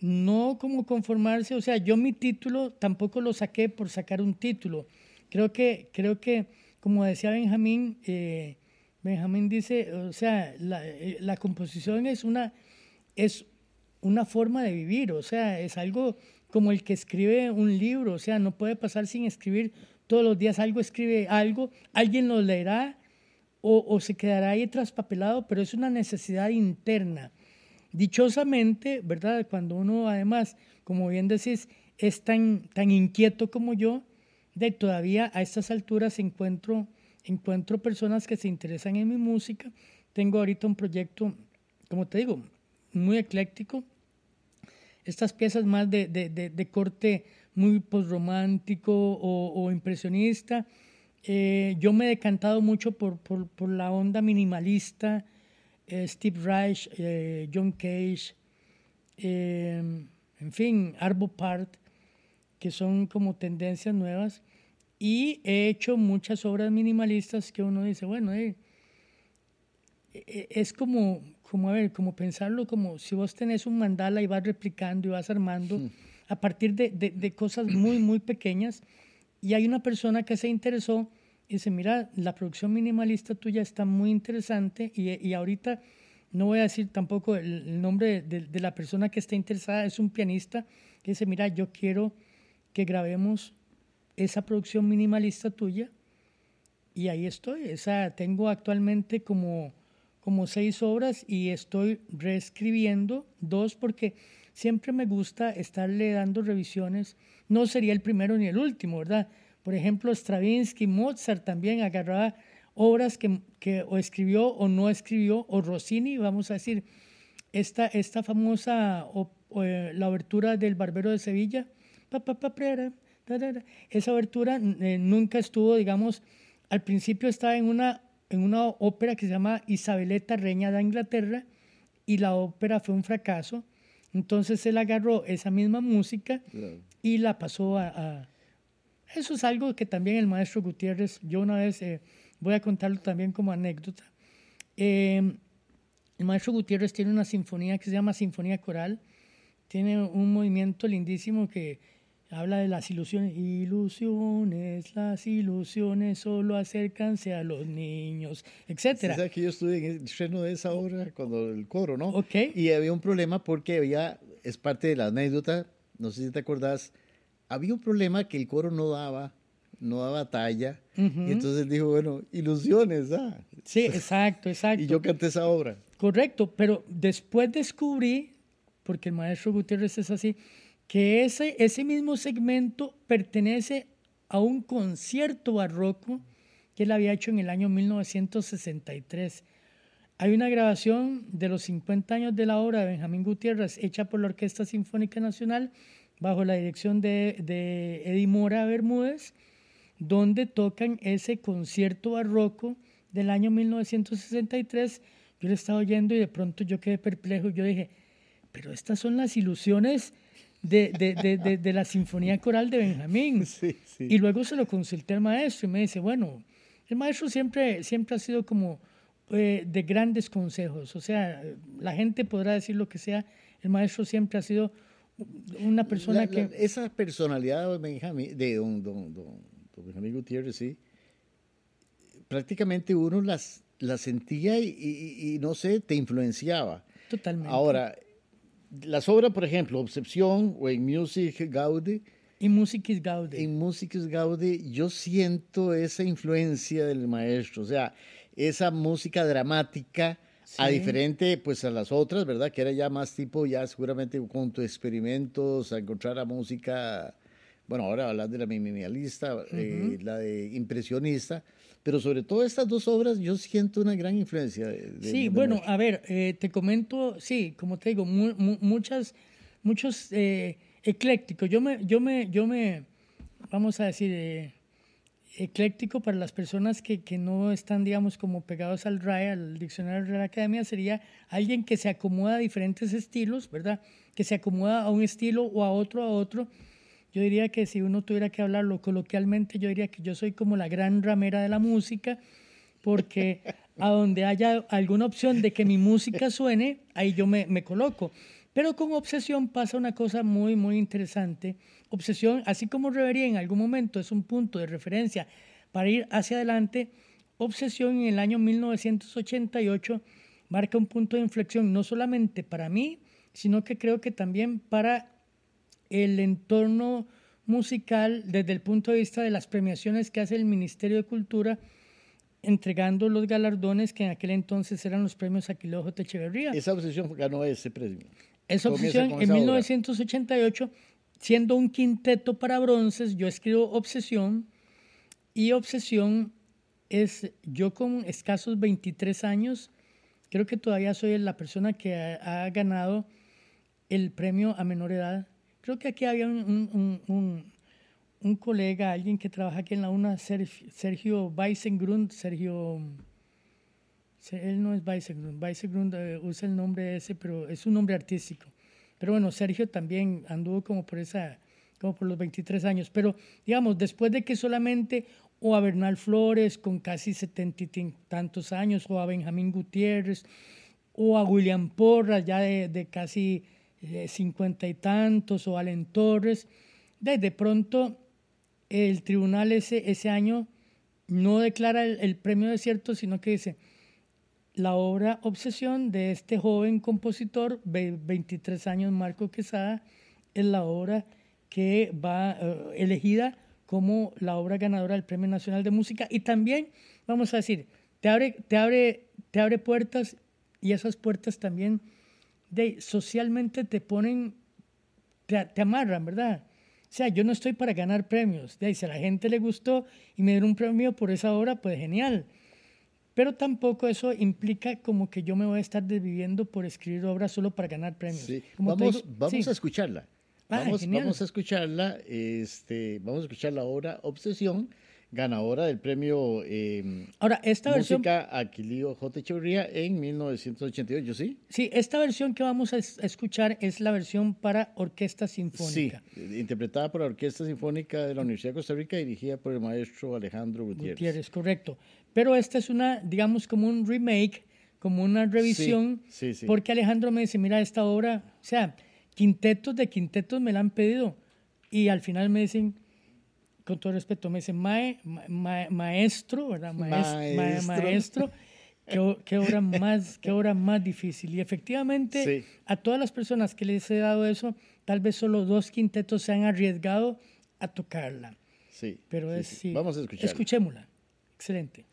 no como conformarse, o sea, yo mi título tampoco lo saqué por sacar un título. Creo que, creo que como decía Benjamín, eh, Benjamín dice, o sea, eh, la, composición es una, es una forma de vivir, o sea, es algo como el que escribe un libro, o sea, no puede pasar sin escribir todos los días algo, escribe algo, alguien lo leerá o, se quedará ahí traspapelado, pero es una necesidad interna. Dichosamente, ¿verdad? Cuando uno además, como bien decís, es tan, tan inquieto como yo, de todavía a estas alturas encuentro, encuentro personas que se interesan en mi música. Tengo ahorita un proyecto, como te digo, muy ecléctico. Estas piezas más de, de, de, corte muy postromántico o, o impresionista. Eh, yo me he decantado mucho por, por, por la onda minimalista, eh, Steve Reich, eh, John Cage, en fin, Arvo Part que son como tendencias nuevas. Y he hecho muchas obras minimalistas que uno dice, bueno, eh, eh, es como, como, a ver, como pensarlo como si vos tenés un mandala y vas replicando y vas armando hmm. a partir de, de, cosas muy, muy pequeñas. Y hay una persona que se interesó y dice, mira, la producción minimalista tuya está muy interesante y, y ahorita no voy a decir tampoco el, nombre de, de, la persona que está interesada, es un pianista que dice, mira, yo quiero que grabemos esa producción minimalista tuya y ahí estoy. Esa, tengo actualmente como, como seis obras y estoy reescribiendo dos porque siempre me gusta estarle dando revisiones. No sería el primero ni el último, ¿verdad? Por ejemplo, Stravinsky, Mozart también agarraba obras que, que o escribió o no escribió, o Rossini, vamos a decir, esta, esta famosa, eh, la abertura del Barbero de Sevilla, esa abertura eh, nunca estuvo, digamos, al principio estaba en una, en una ópera que se llama Isabeleta, Reina de Inglaterra, y la ópera fue un fracaso. Entonces él agarró esa misma música y la pasó a, Eso es algo que también el maestro Gutiérrez, yo una vez eh, voy a contarlo también como anécdota. Em, el maestro Gutiérrez tiene una sinfonía que se llama Sinfonía Coral. Tiene un movimiento lindísimo que habla de las ilusiones. Ilusiones, las ilusiones solo acércanse a los niños, etc. ¿Sabes que yo estuve en el estreno de esa obra cuando el coro, ¿no? Ok. Y había un problema porque había, es parte de la anécdota, no sé si te acordás, había un problema que el coro no daba, no daba talla. Y entonces dijo, bueno, ilusiones, ah. Sí, exacto, exacto. y yo canté esa obra. Correcto, pero después descubrí, porque el maestro Gutiérrez es así, que ese, ese mismo segmento pertenece a un concierto barroco que él había hecho en el año 1963. Hay una grabación de los 50 años de la obra de Benjamín Gutiérrez, hecha por la Orquesta Sinfónica Nacional, bajo la dirección de, de Eddie Mora Bermúdez, donde tocan ese concierto barroco del año 1963. Yo lo estaba oyendo y de pronto yo quedé perplejo. Yo dije, pero estas son las ilusiones de, de, de, de, la Sinfonía Coral de Benjamín. Y luego se lo consulté al maestro y me dice, bueno, el maestro siempre, siempre ha sido como eh, de grandes consejos. O sea, la gente podrá decir lo que sea, el maestro siempre ha sido una persona que... esa personalidad de Benjamín, de don, don, Benjamín Gutiérrez, sí, prácticamente uno las, las sentía y, y, y, no sé, te influenciaba. Totalmente. Ahora, las obras, por ejemplo, Obsesión o en Music Gaudi. En Music Gaudi. En Music Gaudi yo siento esa influencia del maestro, o sea, esa música dramática, a diferente pues a las otras, ¿verdad? Que era ya más tipo, ya seguramente con tus experimentos, a encontrar la música, bueno, ahora hablar de la minimalista, eh, la de impresionista, pero sobre todo estas dos obras yo siento una gran influencia. De, sí, bueno, a ver, eh, te comento, sí, como te digo, muchas, muchos eh, eclécticos. Yo me, yo me, yo me, vamos a decir, eh, ecléctico para las personas que, que, no están, digamos, como pegados al RAE, al Diccionario de la Academia, sería alguien que se acomoda a diferentes estilos, ¿verdad? Que se acomoda a un estilo o a otro, a otro yo diría que si uno tuviera que hablarlo coloquialmente, yo diría que yo soy como la gran ramera de la música, porque a donde haya alguna opción de que mi música suene, ahí yo me, coloco. Pero con obsesión pasa una cosa muy, muy interesante. Obsesión, así como Reverie en algún momento es un punto de referencia para ir hacia adelante, Obsesión en el año 1988 marca un punto de inflexión no solamente para mí, sino que creo que también para el entorno musical desde el punto de vista de las premiaciones que hace el Ministerio de Cultura entregando los galardones que en aquel entonces eran los premios Aquilojo Techeverría. Esa obsesión ganó ese premio. Esa obsesión en 1988, siendo un quinteto para bronces, yo escribo Obsesión y Obsesión es, yo con escasos 23 años, creo que todavía soy la persona que ha, ha ganado el premio a menor edad Creo que aquí había un, un, colega, alguien que trabaja aquí en la UNA, Sergio Weissengrund, Sergio... Él no es Weissengrund, Weissengrund eh, usa el nombre ese, pero es un nombre artístico. Pero bueno, Sergio también anduvo como por esa, como por los 23 años. Pero digamos, después de que solamente o a Bernal Flores con casi setenta y tantos años, o a Benjamín Gutiérrez, o a William Porras ya de casi cincuenta y tantos o Allen Torres. De, pronto el tribunal ese, ese año no declara el, premio desierto, sino que dice, la obra Obsesión de este joven compositor, 23 años, Marco Quesada, es la obra que va eh, elegida como la obra ganadora del Premio Nacional de Música y también, vamos a decir, te abre, te abre, te abre puertas y esas puertas también de, socialmente te ponen, te, te amarran, ¿verdad? O sea, yo no estoy para ganar premios. De ahí, si a la gente le gustó y me dieron un premio por esa obra, pues genial. Pero tampoco eso implica como que yo me voy a estar desviviendo por escribir obras solo para ganar premios. Sí. vamos, vamos a escucharla. Ah, vamos, vamos, a escucharla. Este, vamos a escuchar la obra Obsesión ganadora del premio eh, Ahora, esta Música Aquilío J. Echeverría en 1988, ¿sí? Sí, esta versión que vamos a escuchar es la versión para orquesta sinfónica. Sí, interpretada por la Orquesta Sinfónica de la Universidad de Costa Rica, dirigida por el maestro Alejandro Gutiérrez. Gutiérrez, correcto. Pero esta es una, digamos, como un remake, como una revisión, sí, sí, porque Alejandro me dice, mira, esta obra, o sea, quintetos de quintetos me la han pedido, y al final me dicen con todo respeto, me dice maestro, ¿verdad? maestro. qué, hora más, qué hora más difícil. Y efectivamente, a todas las personas que les he dado eso, tal vez solo dos quintetos se han arriesgado a tocarla. Sí. Pero es, sí. Vamos a escucharla. Escuchémosla. Excelente.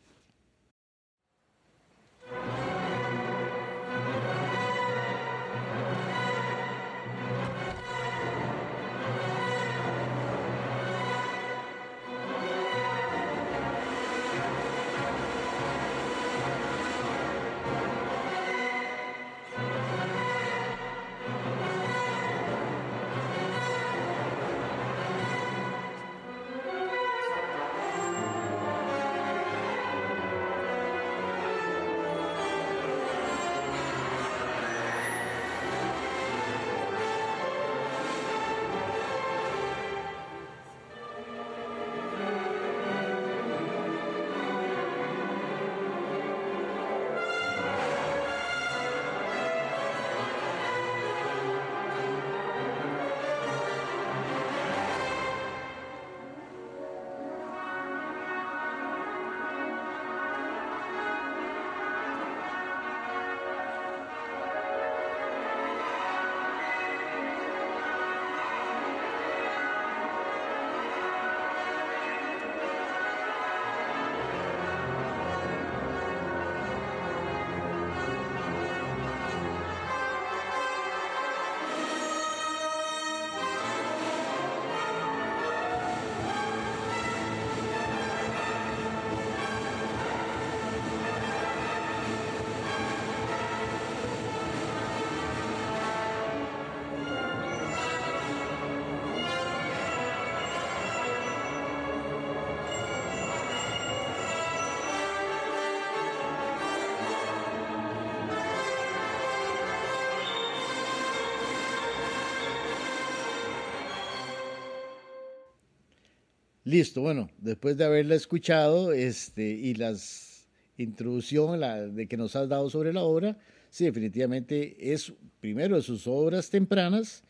Listo, bueno, después de haberla escuchado este, y las introducción la, de que nos has dado sobre la obra, sí, definitivamente es primero de sus obras tempranas,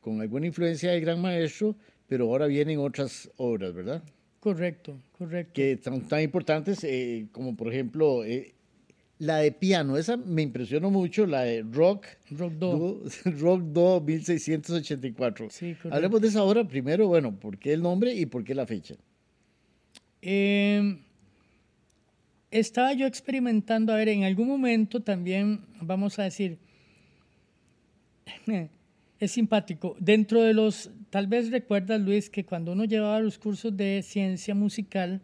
con alguna influencia del gran maestro, pero ahora vienen otras obras, ¿verdad? Correcto, correcto. Que son tan importantes eh, como por ejemplo eh, la de piano, esa me impresionó mucho, la de Rock. Rock Do. Rock Do 1684. Sí, Hablemos de esa obra primero, bueno, ¿por qué el nombre y por qué la fecha? Em, estaba yo experimentando, a ver, en algún momento también, vamos a decir, es simpático. Dentro de los, tal vez recuerdas, Luis, que cuando uno llevaba los cursos de ciencia musical,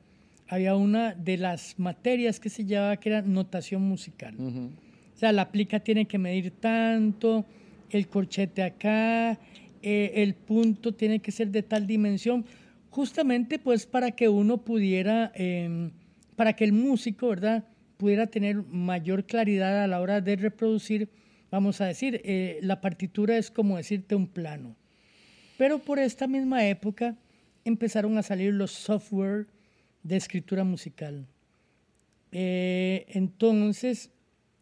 había una de las materias que se llevaba que era notación musical. O sea, la plica tiene que medir tanto, el corchete acá, eh, el punto tiene que ser de tal dimensión, justamente pues para que uno pudiera, em, para que el músico, ¿verdad? pudiera tener mayor claridad a la hora de reproducir, vamos a decir, eh, la partitura es como decirte un plano. Pero por esta misma época empezaron a salir los software, de escritura musical. Eh, entonces,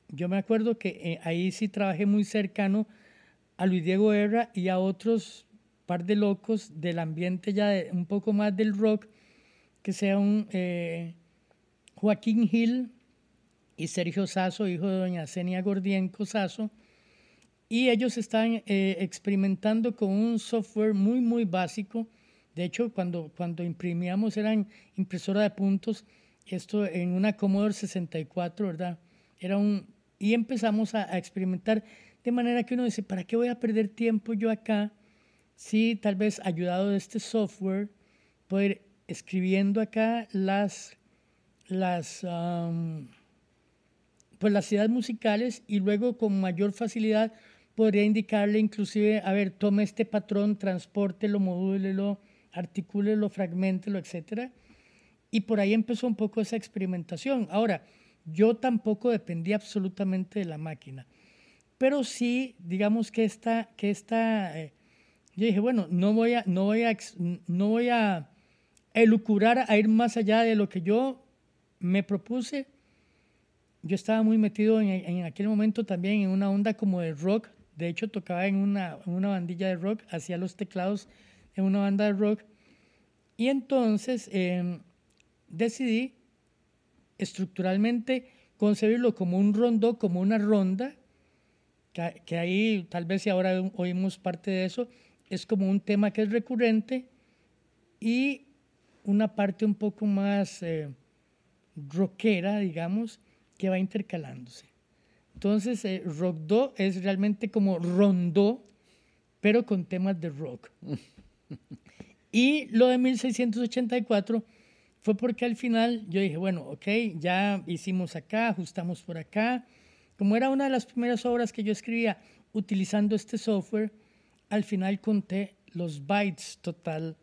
yo me acuerdo que eh, ahí sí trabajé muy cercano a Luis Diego Herra y a otros par de locos del ambiente ya un poco más del rock, que sea un eh, Joaquín Hill, y Sergio Sazo, hijo de doña Zenia Gordienco Sazo, y ellos están eh, experimentando con un software muy, muy básico. De hecho, cuando, cuando imprimíamos eran impresora de puntos, esto en una Commodore 64, ¿verdad? Era un, y empezamos a, experimentar de manera que uno dice, ¿para qué voy a perder tiempo yo acá? Si tal vez ayudado de este software, poder escribiendo acá las, las, pues las ideas musicales y luego con mayor facilidad podría indicarle inclusive, a ver, tome este patrón, transportelo, modúlelo, articúlelo, fragmentelo, etc. Y por ahí empezó un poco esa experimentación. Ahora, yo tampoco dependía absolutamente de la máquina, pero sí, digamos que esta, que esta eh, yo dije, bueno, no voy a, no voy a, no voy a elucurar a ir más allá de lo que yo me propuse. Yo estaba muy metido en, en aquel momento también en una onda como de rock, de hecho, tocaba en una, una bandilla de rock, hacía los teclados en una banda de rock. Y entonces em, decidí estructuralmente concebirlo como un rondo, como una ronda, que, que, ahí tal vez si ahora oímos parte de eso, es como un tema que es recurrente y una parte un poco más eh, rockera, digamos, que va intercalándose. Entonces, eh, Rock Do es realmente como rondó, pero con temas de rock. y lo de 1684 fue porque al final yo dije, bueno, ok, ya hicimos acá, ajustamos por acá. Como era una de las primeras obras que yo escribía utilizando este software, al final conté los bytes total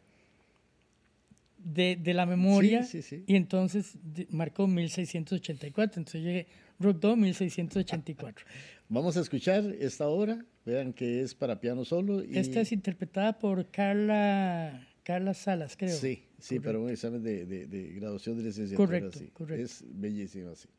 de, de la memoria y entonces marcó 1684. Entonces llegué Rock 2, 1684. Vamos a escuchar esta obra, vean que es para piano solo. Y... Esta es interpretada por Carla, Carla Salas, creo. Sí, sí, pero un examen de, de, de, graduación de licenciatura. Correcto, sí. correcto. Es bellísima, sí.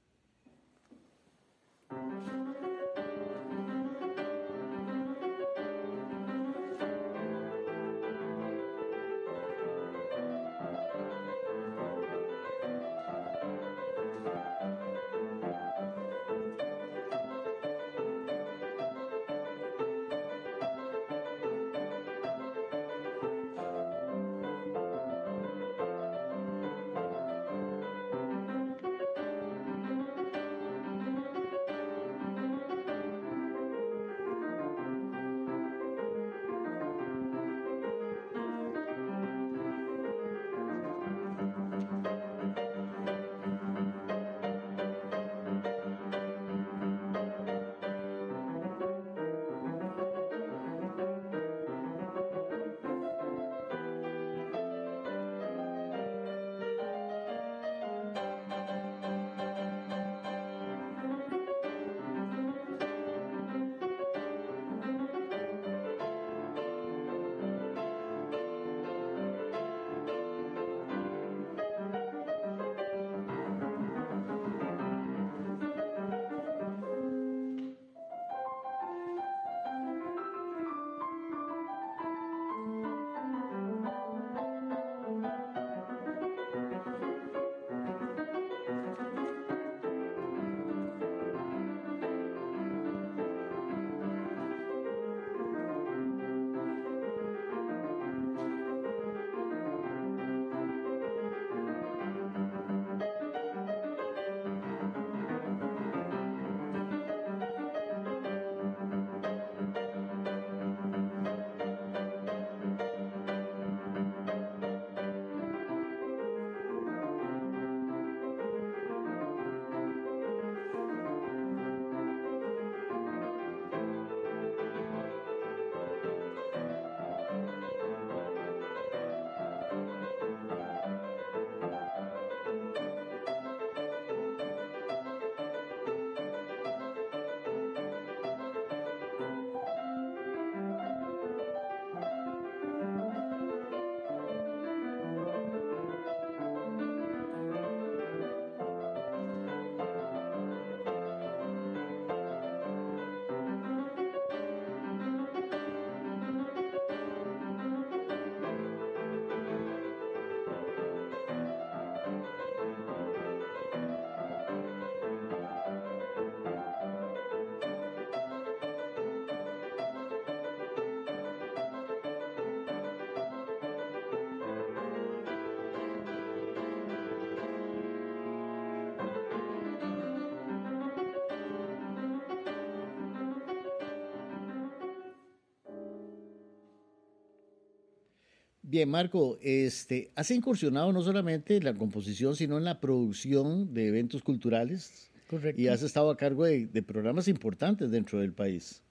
Bien, Marco, este, has incursionado no solamente en la composición, sino en la producción de eventos culturales. Correcto. Y has estado a cargo de, programas importantes dentro del país.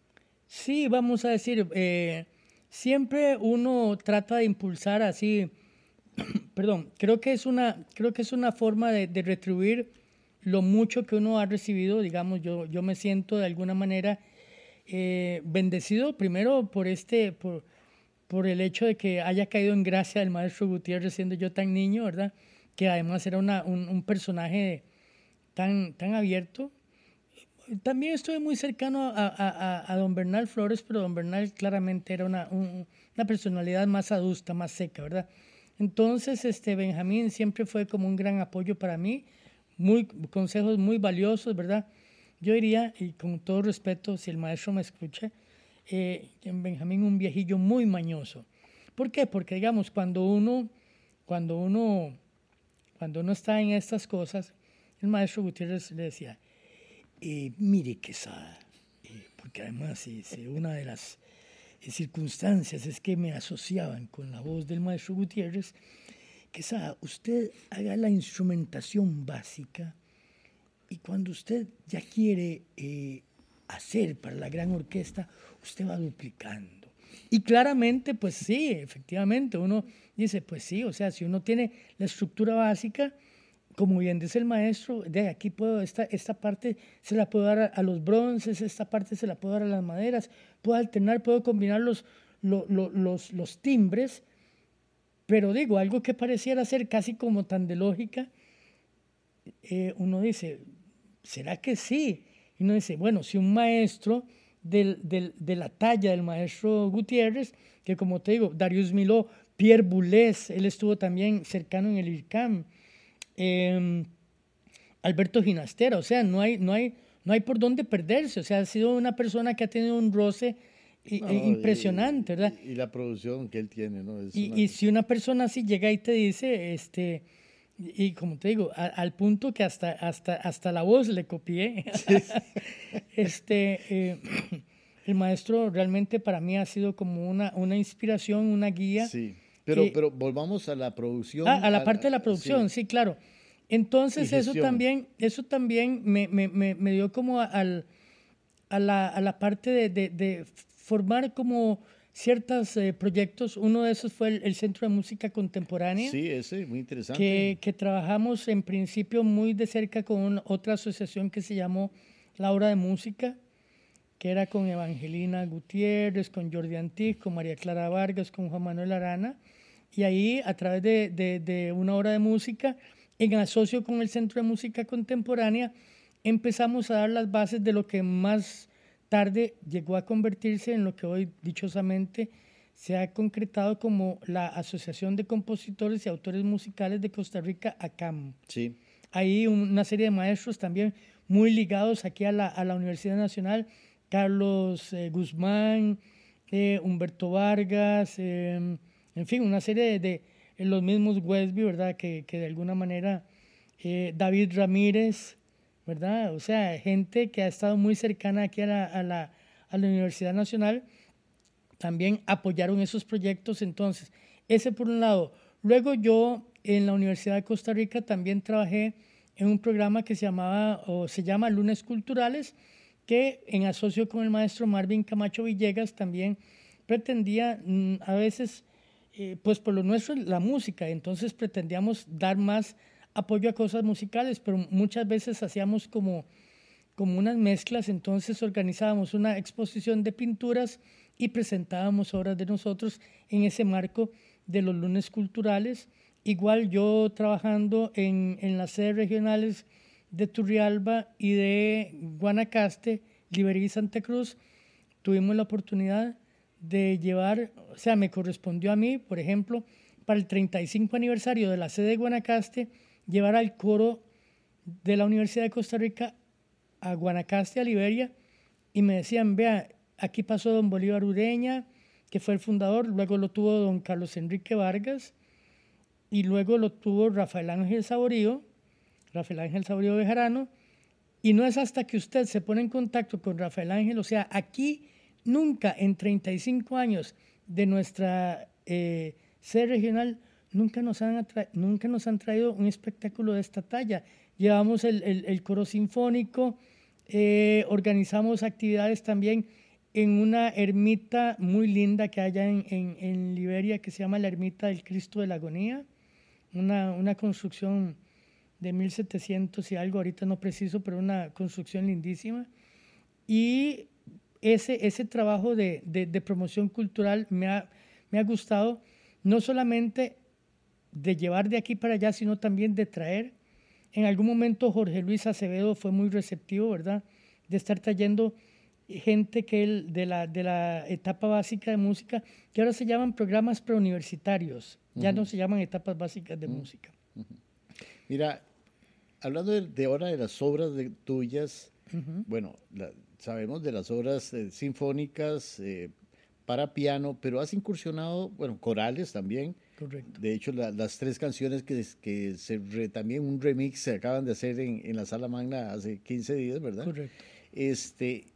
Sí, vamos a decir, eh, siempre uno trata de impulsar así, perdón, creo que es una, creo que es una forma de, retribuir lo mucho que uno ha recibido, digamos, yo, yo me siento de alguna manera eh, bendecido primero por este, por, por el hecho de que haya caído en gracia el maestro Gutiérrez siendo yo tan niño, ¿verdad? Que además era una, un, personaje tan, tan abierto. También estuve muy cercano a, a, a, don Bernal Flores, pero don Bernal claramente era una, una personalidad más adusta, más seca, ¿verdad? Entonces, este Benjamín siempre fue como un gran apoyo para mí, muy, consejos muy valiosos, ¿verdad? Yo diría, y con todo respeto, si el maestro me escucha, eh, en Benjamín un viejillo muy mañoso. ¿Por qué? Porque digamos, cuando uno, cuando uno, cuando uno está en estas cosas, el maestro Gutiérrez le decía, eh, mire Quesada, eh, porque además una de las circunstancias es que me asociaban con la voz del maestro Gutiérrez, Quesada, usted haga la instrumentación básica y cuando usted ya quiere hacer para la gran orquesta, usted va duplicando. Y claramente, pues sí, efectivamente, uno dice, pues sí, o sea, si uno tiene la estructura básica, como bien dice el maestro, de aquí puedo, esta, esta parte se la puedo dar a, los bronces, esta parte se la puedo dar a las maderas, puedo alternar, puedo combinar los, los, los, timbres, pero digo, algo que pareciera ser casi como tan de lógica, eh, uno dice, ¿será que sí? Y uno dice, bueno, si un maestro del, del, de la talla del maestro Gutiérrez, que como te digo, Darius Miló, Pierre Boulez, él estuvo también cercano en el IRCAM, em, Alberto Ginastera, o sea, no hay, no, hay, no hay por dónde perderse, o sea, ha sido una persona que ha tenido un roce e impresionante, ¿verdad? Y, la producción que él tiene, ¿no? y, y, si una persona así llega y te dice, este, y como te digo, al punto que hasta, hasta, hasta la voz le copié. este, eh, el maestro realmente para mí ha sido como una, una inspiración, una guía. Sí, pero, pero volvamos a la producción. Ah, a la parte de la producción, sí, claro. Entonces eso también, eso también me, me, me, dio como al, a, la, a la parte de, de, de formar como ciertos eh, proyectos. Uno de esos fue el, Centro de Música Contemporánea. Sí, ese, muy interesante. Que, que trabajamos en principio muy de cerca con otra asociación que se llamó La Hora de Música, que era con Evangelina Gutiérrez, con Jordi Antic, con María Clara Vargas, con Juan Manuel Arana. Y ahí, a través de, de, de una hora de música, en asocio con el Centro de Música Contemporánea, empezamos a dar las bases de lo que más tarde llegó a convertirse en lo que hoy dichosamente se ha concretado como la Asociación de Compositores y Autores Musicales de Costa Rica, ACAM. Sí. Hay una serie de maestros también muy ligados aquí a la, a la Universidad Nacional, Carlos eh, Guzmán, eh, Humberto Vargas, em, en fin, una serie de, de los mismos Westby, ¿verdad? Que, que de alguna manera eh, David Ramírez, ¿verdad? O sea, gente que ha estado muy cercana aquí a la, a la, a la Universidad Nacional, también apoyaron esos proyectos. Entonces, ese por un lado. Luego yo en la Universidad de Costa Rica también trabajé en un programa que se llamaba o se llama Lunes Culturales, que en asocio con el maestro Marvin Camacho Villegas también pretendía mm, a veces, eh, pues por lo nuestro, la música, entonces pretendíamos dar más apoyo a cosas musicales, pero muchas veces hacíamos como, como unas mezclas, entonces organizábamos una exposición de pinturas y presentábamos obras de nosotros en ese marco de los lunes culturales. Igual yo trabajando en, en las sedes regionales de Turrialba y de Guanacaste, Liberia y Santa Cruz, tuvimos la oportunidad de llevar, o sea, me correspondió a mí, por ejemplo, para el 35 aniversario de la sede de Guanacaste, llevar al coro de la Universidad de Costa Rica a Guanacaste, a Liberia, y me decían, vea, aquí pasó don Bolívar Ureña, que fue el fundador, luego lo tuvo don Carlos Enrique Vargas, y luego lo tuvo Rafael Ángel Saborío, Rafael Ángel Saborío Bejarano, y no es hasta que usted se pone en contacto con Rafael Ángel, o sea, aquí nunca en 35 años de nuestra eh, sede regional, nunca nos han, nunca nos han traído un espectáculo de esta talla. Llevamos el, el, coro sinfónico, eh, organizamos actividades también en una ermita muy linda que hay en, en, Liberia que se llama la Ermita del Cristo de la Agonía, una, una construcción de 1700 y algo, ahorita no preciso, pero una construcción lindísima. Y ese, ese trabajo de, de, de promoción cultural me ha, me ha gustado, no solamente de llevar de aquí para allá, sino también de traer. En algún momento Jorge Luis Acevedo fue muy receptivo, ¿verdad? De estar trayendo gente que él, de, la, de la etapa básica de música, que ahora se llaman programas preuniversitarios, ya no se llaman etapas básicas de música. Mira, hablando de, ahora de las obras de, tuyas, bueno, sabemos de las obras eh, sinfónicas eh, para piano, pero has incursionado, bueno, corales también. Correcto. De hecho, las tres canciones que, que se también un remix se acaban de hacer en, en la Sala Magna hace 15 días, ¿verdad? Correcto. Este,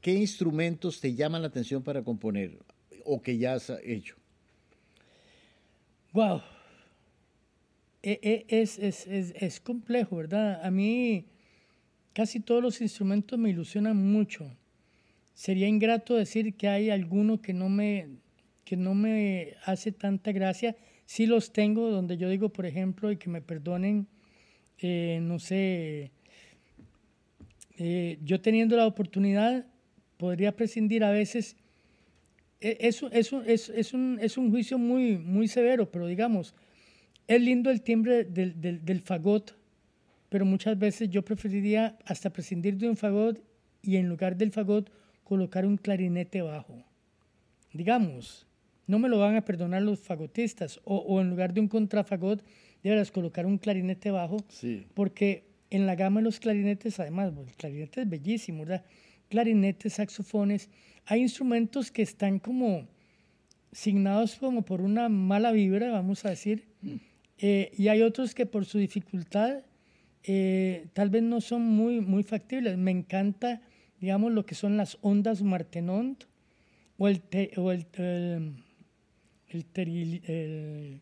¿Qué instrumentos te llaman la atención para componer o que ya has hecho? Wow. E, e, es, es, es, es, complejo, ¿verdad? A mí casi todos los instrumentos me ilusionan mucho. Sería ingrato decir que hay alguno que no me, que no me hace tanta gracia. Sí los tengo, donde yo digo, por ejemplo, y que me perdonen, eh, no sé, eh, yo teniendo la oportunidad podría prescindir a veces. E, es, es, es, es, un, es un juicio muy, muy severo, pero digamos, es lindo el timbre del, del, del, fagot, pero muchas veces yo preferiría hasta prescindir de un fagot y en lugar del fagot colocar un clarinete bajo. Digamos, no me lo van a perdonar los fagotistas, o, o en lugar de un contrafagot, deberás colocar un clarinete bajo, sí. porque en la gama de los clarinetes, además, el clarinete es bellísimo, ¿verdad? clarinetes, saxofones. Hay instrumentos que están como signados como por una mala vibra, vamos a decir, mm. eh, y hay otros que por su dificultad eh, tal vez no son muy, muy factibles. Me encanta, digamos, lo que son las ondas Martenot o el, o el, el,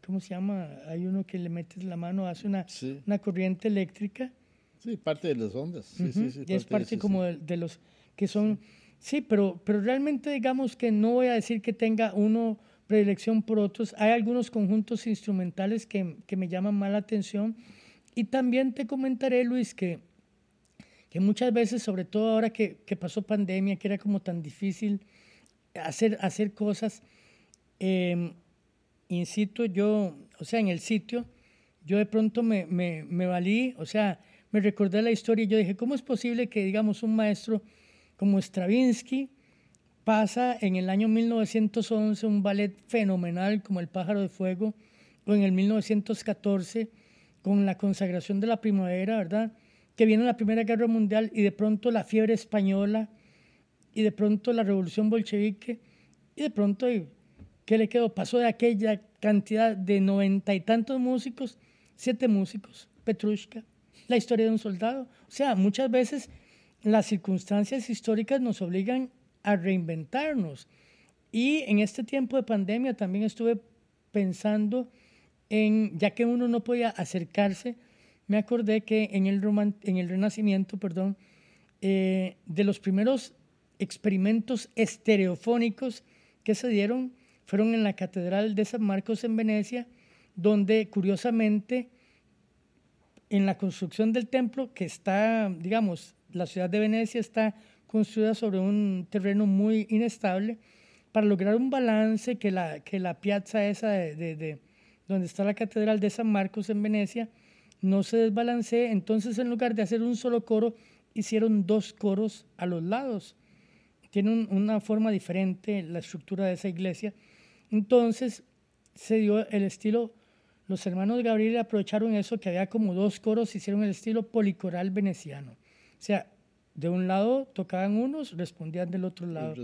¿cómo se llama? Hay uno que le metes la mano, hace una, una corriente eléctrica. Sí, parte de las ondas. Sí, sí, sí, y es parte como de, los que son, sí, pero, pero realmente digamos que no voy a decir que tenga uno predilección por otros. Hay algunos conjuntos instrumentales que, que me llaman más la atención. Y también te comentaré, Luis, que, que muchas veces, sobre todo ahora que, que, pasó pandemia, que era como tan difícil hacer, hacer cosas, eh, incito yo, o sea, en el sitio, yo de pronto me valí, o sea, me recordé la historia y yo dije, ¿cómo es posible que, digamos, un maestro como Stravinsky, pasa en el año 1911 un ballet fenomenal como El pájaro de fuego, o en el 1914 con la consagración de la primavera, ¿verdad? Que viene la Primera Guerra Mundial y de pronto la fiebre española y de pronto la revolución bolchevique y de pronto, ¿qué le quedó? Pasó de aquella cantidad de noventa y tantos músicos, siete músicos, Petrushka, la historia de un soldado. O sea, muchas veces las circunstancias históricas nos obligan a reinventarnos. Y en este tiempo de pandemia también estuve pensando en, ya que uno no podía acercarse, me acordé que en el, en el Renacimiento, perdón, eh, de los primeros experimentos estereofónicos que se dieron fueron en la Catedral de San Marcos en Venecia, donde curiosamente en la construcción del templo, que está, digamos, la ciudad de Venecia está construida sobre un terreno muy inestable para lograr un balance que la, que la piazza esa de, de, donde está la catedral de San Marcos en Venecia no se desbalancee. Entonces, en lugar de hacer un solo coro, hicieron dos coros a los lados. Tiene una forma diferente la estructura de esa iglesia. Entonces, se dio el estilo, los hermanos Gabriel aprovecharon eso, que había como dos coros, hicieron el estilo policoral veneciano. O sea, de un lado tocaban unos, respondían del otro lado.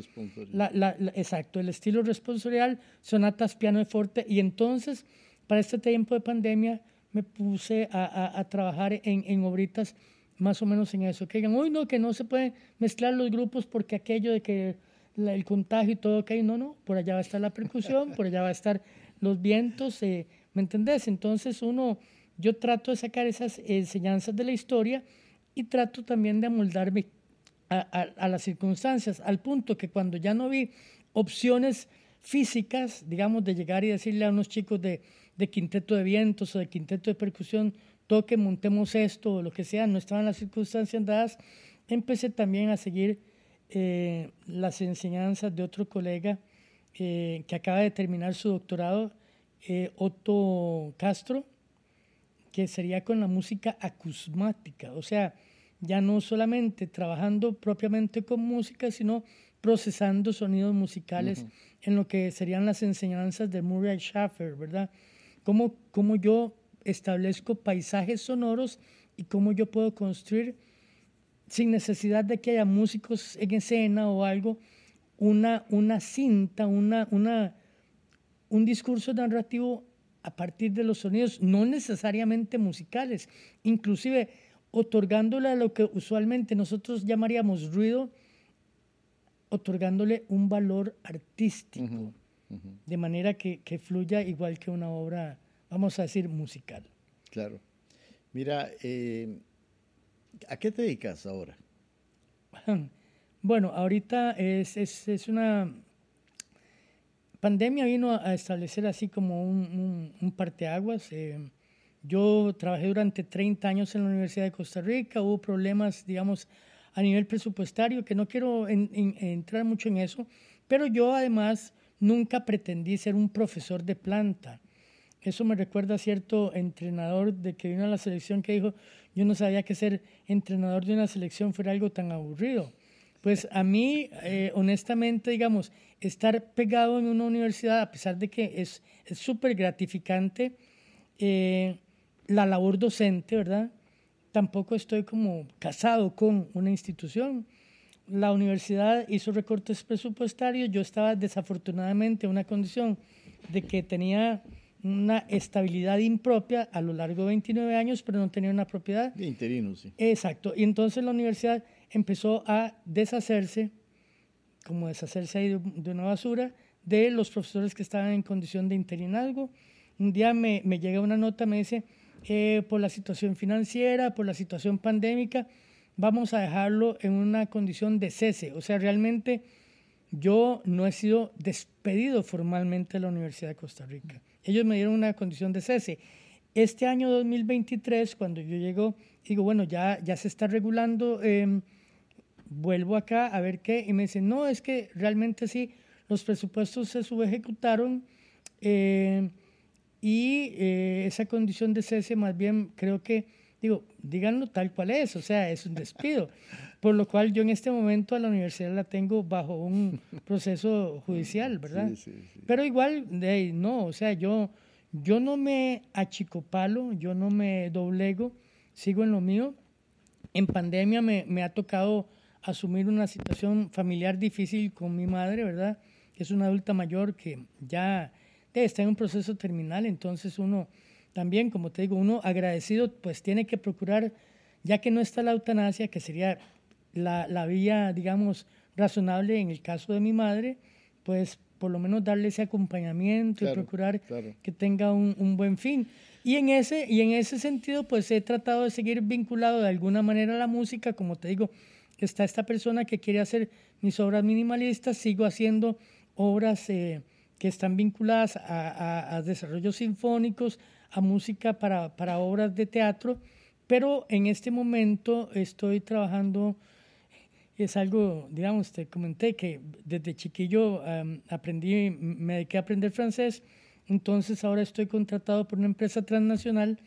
La, la, exacto, el estilo responsorial, sonatas, piano de forte. Y entonces, para este tiempo de pandemia, me puse a, a, a trabajar en, en, obritas más o menos en eso. Que digan, uy, no, que no se pueden mezclar los grupos porque aquello de que el contagio y todo, ok, no, no, por allá va a estar la percusión, por allá va a estar los vientos, eh, ¿me entendés? Entonces uno, yo trato de sacar esas enseñanzas de la historia y trato también de amoldarme a, las circunstancias, al punto que cuando ya no vi opciones físicas, digamos, de llegar y decirle a unos chicos de, de quinteto de vientos o de quinteto de percusión, toque, montemos esto o lo que sea, no estaban las circunstancias dadas, empecé también a seguir eh, las enseñanzas de otro colega eh, que acaba de terminar su doctorado, eh, Otto Castro, que sería con la música acusmática, o sea, ya no solamente trabajando propiamente con música, sino procesando sonidos musicales en lo que serían las enseñanzas de Murray Schaffer, ¿verdad? Cómo, cómo yo establezco paisajes sonoros y cómo yo puedo construir, sin necesidad de que haya músicos en escena o algo, una, una cinta, una, una, un discurso narrativo a partir de los sonidos, no necesariamente musicales, inclusive otorgándole a lo que usualmente nosotros llamaríamos ruido, otorgándole un valor artístico, de manera que, que, fluya igual que una obra, vamos a decir, musical. Claro. Mira, eh, ¿a qué te dedicas ahora? Bueno, ahorita es, es, es una pandemia vino a establecer así como un, un, parteaguas. Eh, yo trabajé durante 30 años en la Universidad de Costa Rica, hubo problemas, digamos, a nivel presupuestario, que no quiero entrar mucho en eso, pero yo además nunca pretendí ser un profesor de planta. Eso me recuerda a cierto entrenador de que vino a la selección que dijo, yo no sabía que ser entrenador de una selección fuera algo tan aburrido. Pues a mí, eh, honestamente, digamos, estar pegado en una universidad, a pesar de que es súper gratificante, eh, la labor docente, ¿verdad? Tampoco estoy como casado con una institución. La universidad hizo recortes presupuestarios, yo estaba desafortunadamente en una condición de que tenía una estabilidad impropia a lo largo de 29 años, pero no tenía una propiedad. De interino, sí. Exacto. Y entonces la universidad empezó a deshacerse, como deshacerse ahí de, una basura, de los profesores que estaban en condición de interinazgo. Un día me, me llega una nota, me dice, eh, por la situación financiera, por la situación pandémica, vamos a dejarlo en una condición de cese. O sea, realmente yo no he sido despedido formalmente de la Universidad de Costa Rica. Ellos me dieron una condición de cese. Este año 2023, cuando yo llego, digo, bueno, ya, ya se está regulando, em, vuelvo acá a ver qué, y me dicen, no, es que realmente sí, los presupuestos se subejecutaron eh, y esa condición de cese más bien creo que, digo, díganlo tal cual es, o sea, es un despido. Por lo cual yo en este momento a la universidad la tengo bajo un proceso judicial, ¿verdad? Pero igual, no, o sea, yo, yo no me achicopalo, yo no me doblego, sigo en lo mío. En pandemia me, me ha tocado asumir una situación familiar difícil con mi madre, ¿verdad? Es una adulta mayor que ya está en un proceso terminal, entonces uno también, como te digo, uno agradecido, pues tiene que procurar, ya que no está la eutanasia, que sería la, la vía, digamos, razonable en el caso de mi madre, pues por lo menos darle ese acompañamiento y procurar que tenga un, un, buen fin. Y en, ese, y en ese sentido, pues he tratado de seguir vinculado de alguna manera a la música, como te digo, está esta persona que quiere hacer mis obras minimalistas, sigo haciendo obras... Eh, que están vinculadas a, desarrollos sinfónicos, a música para, para, obras de teatro, pero en este momento estoy trabajando, es algo, digamos, te comenté que desde chiquillo aprendí, me dediqué a aprender francés, entonces ahora estoy contratado por una empresa transnacional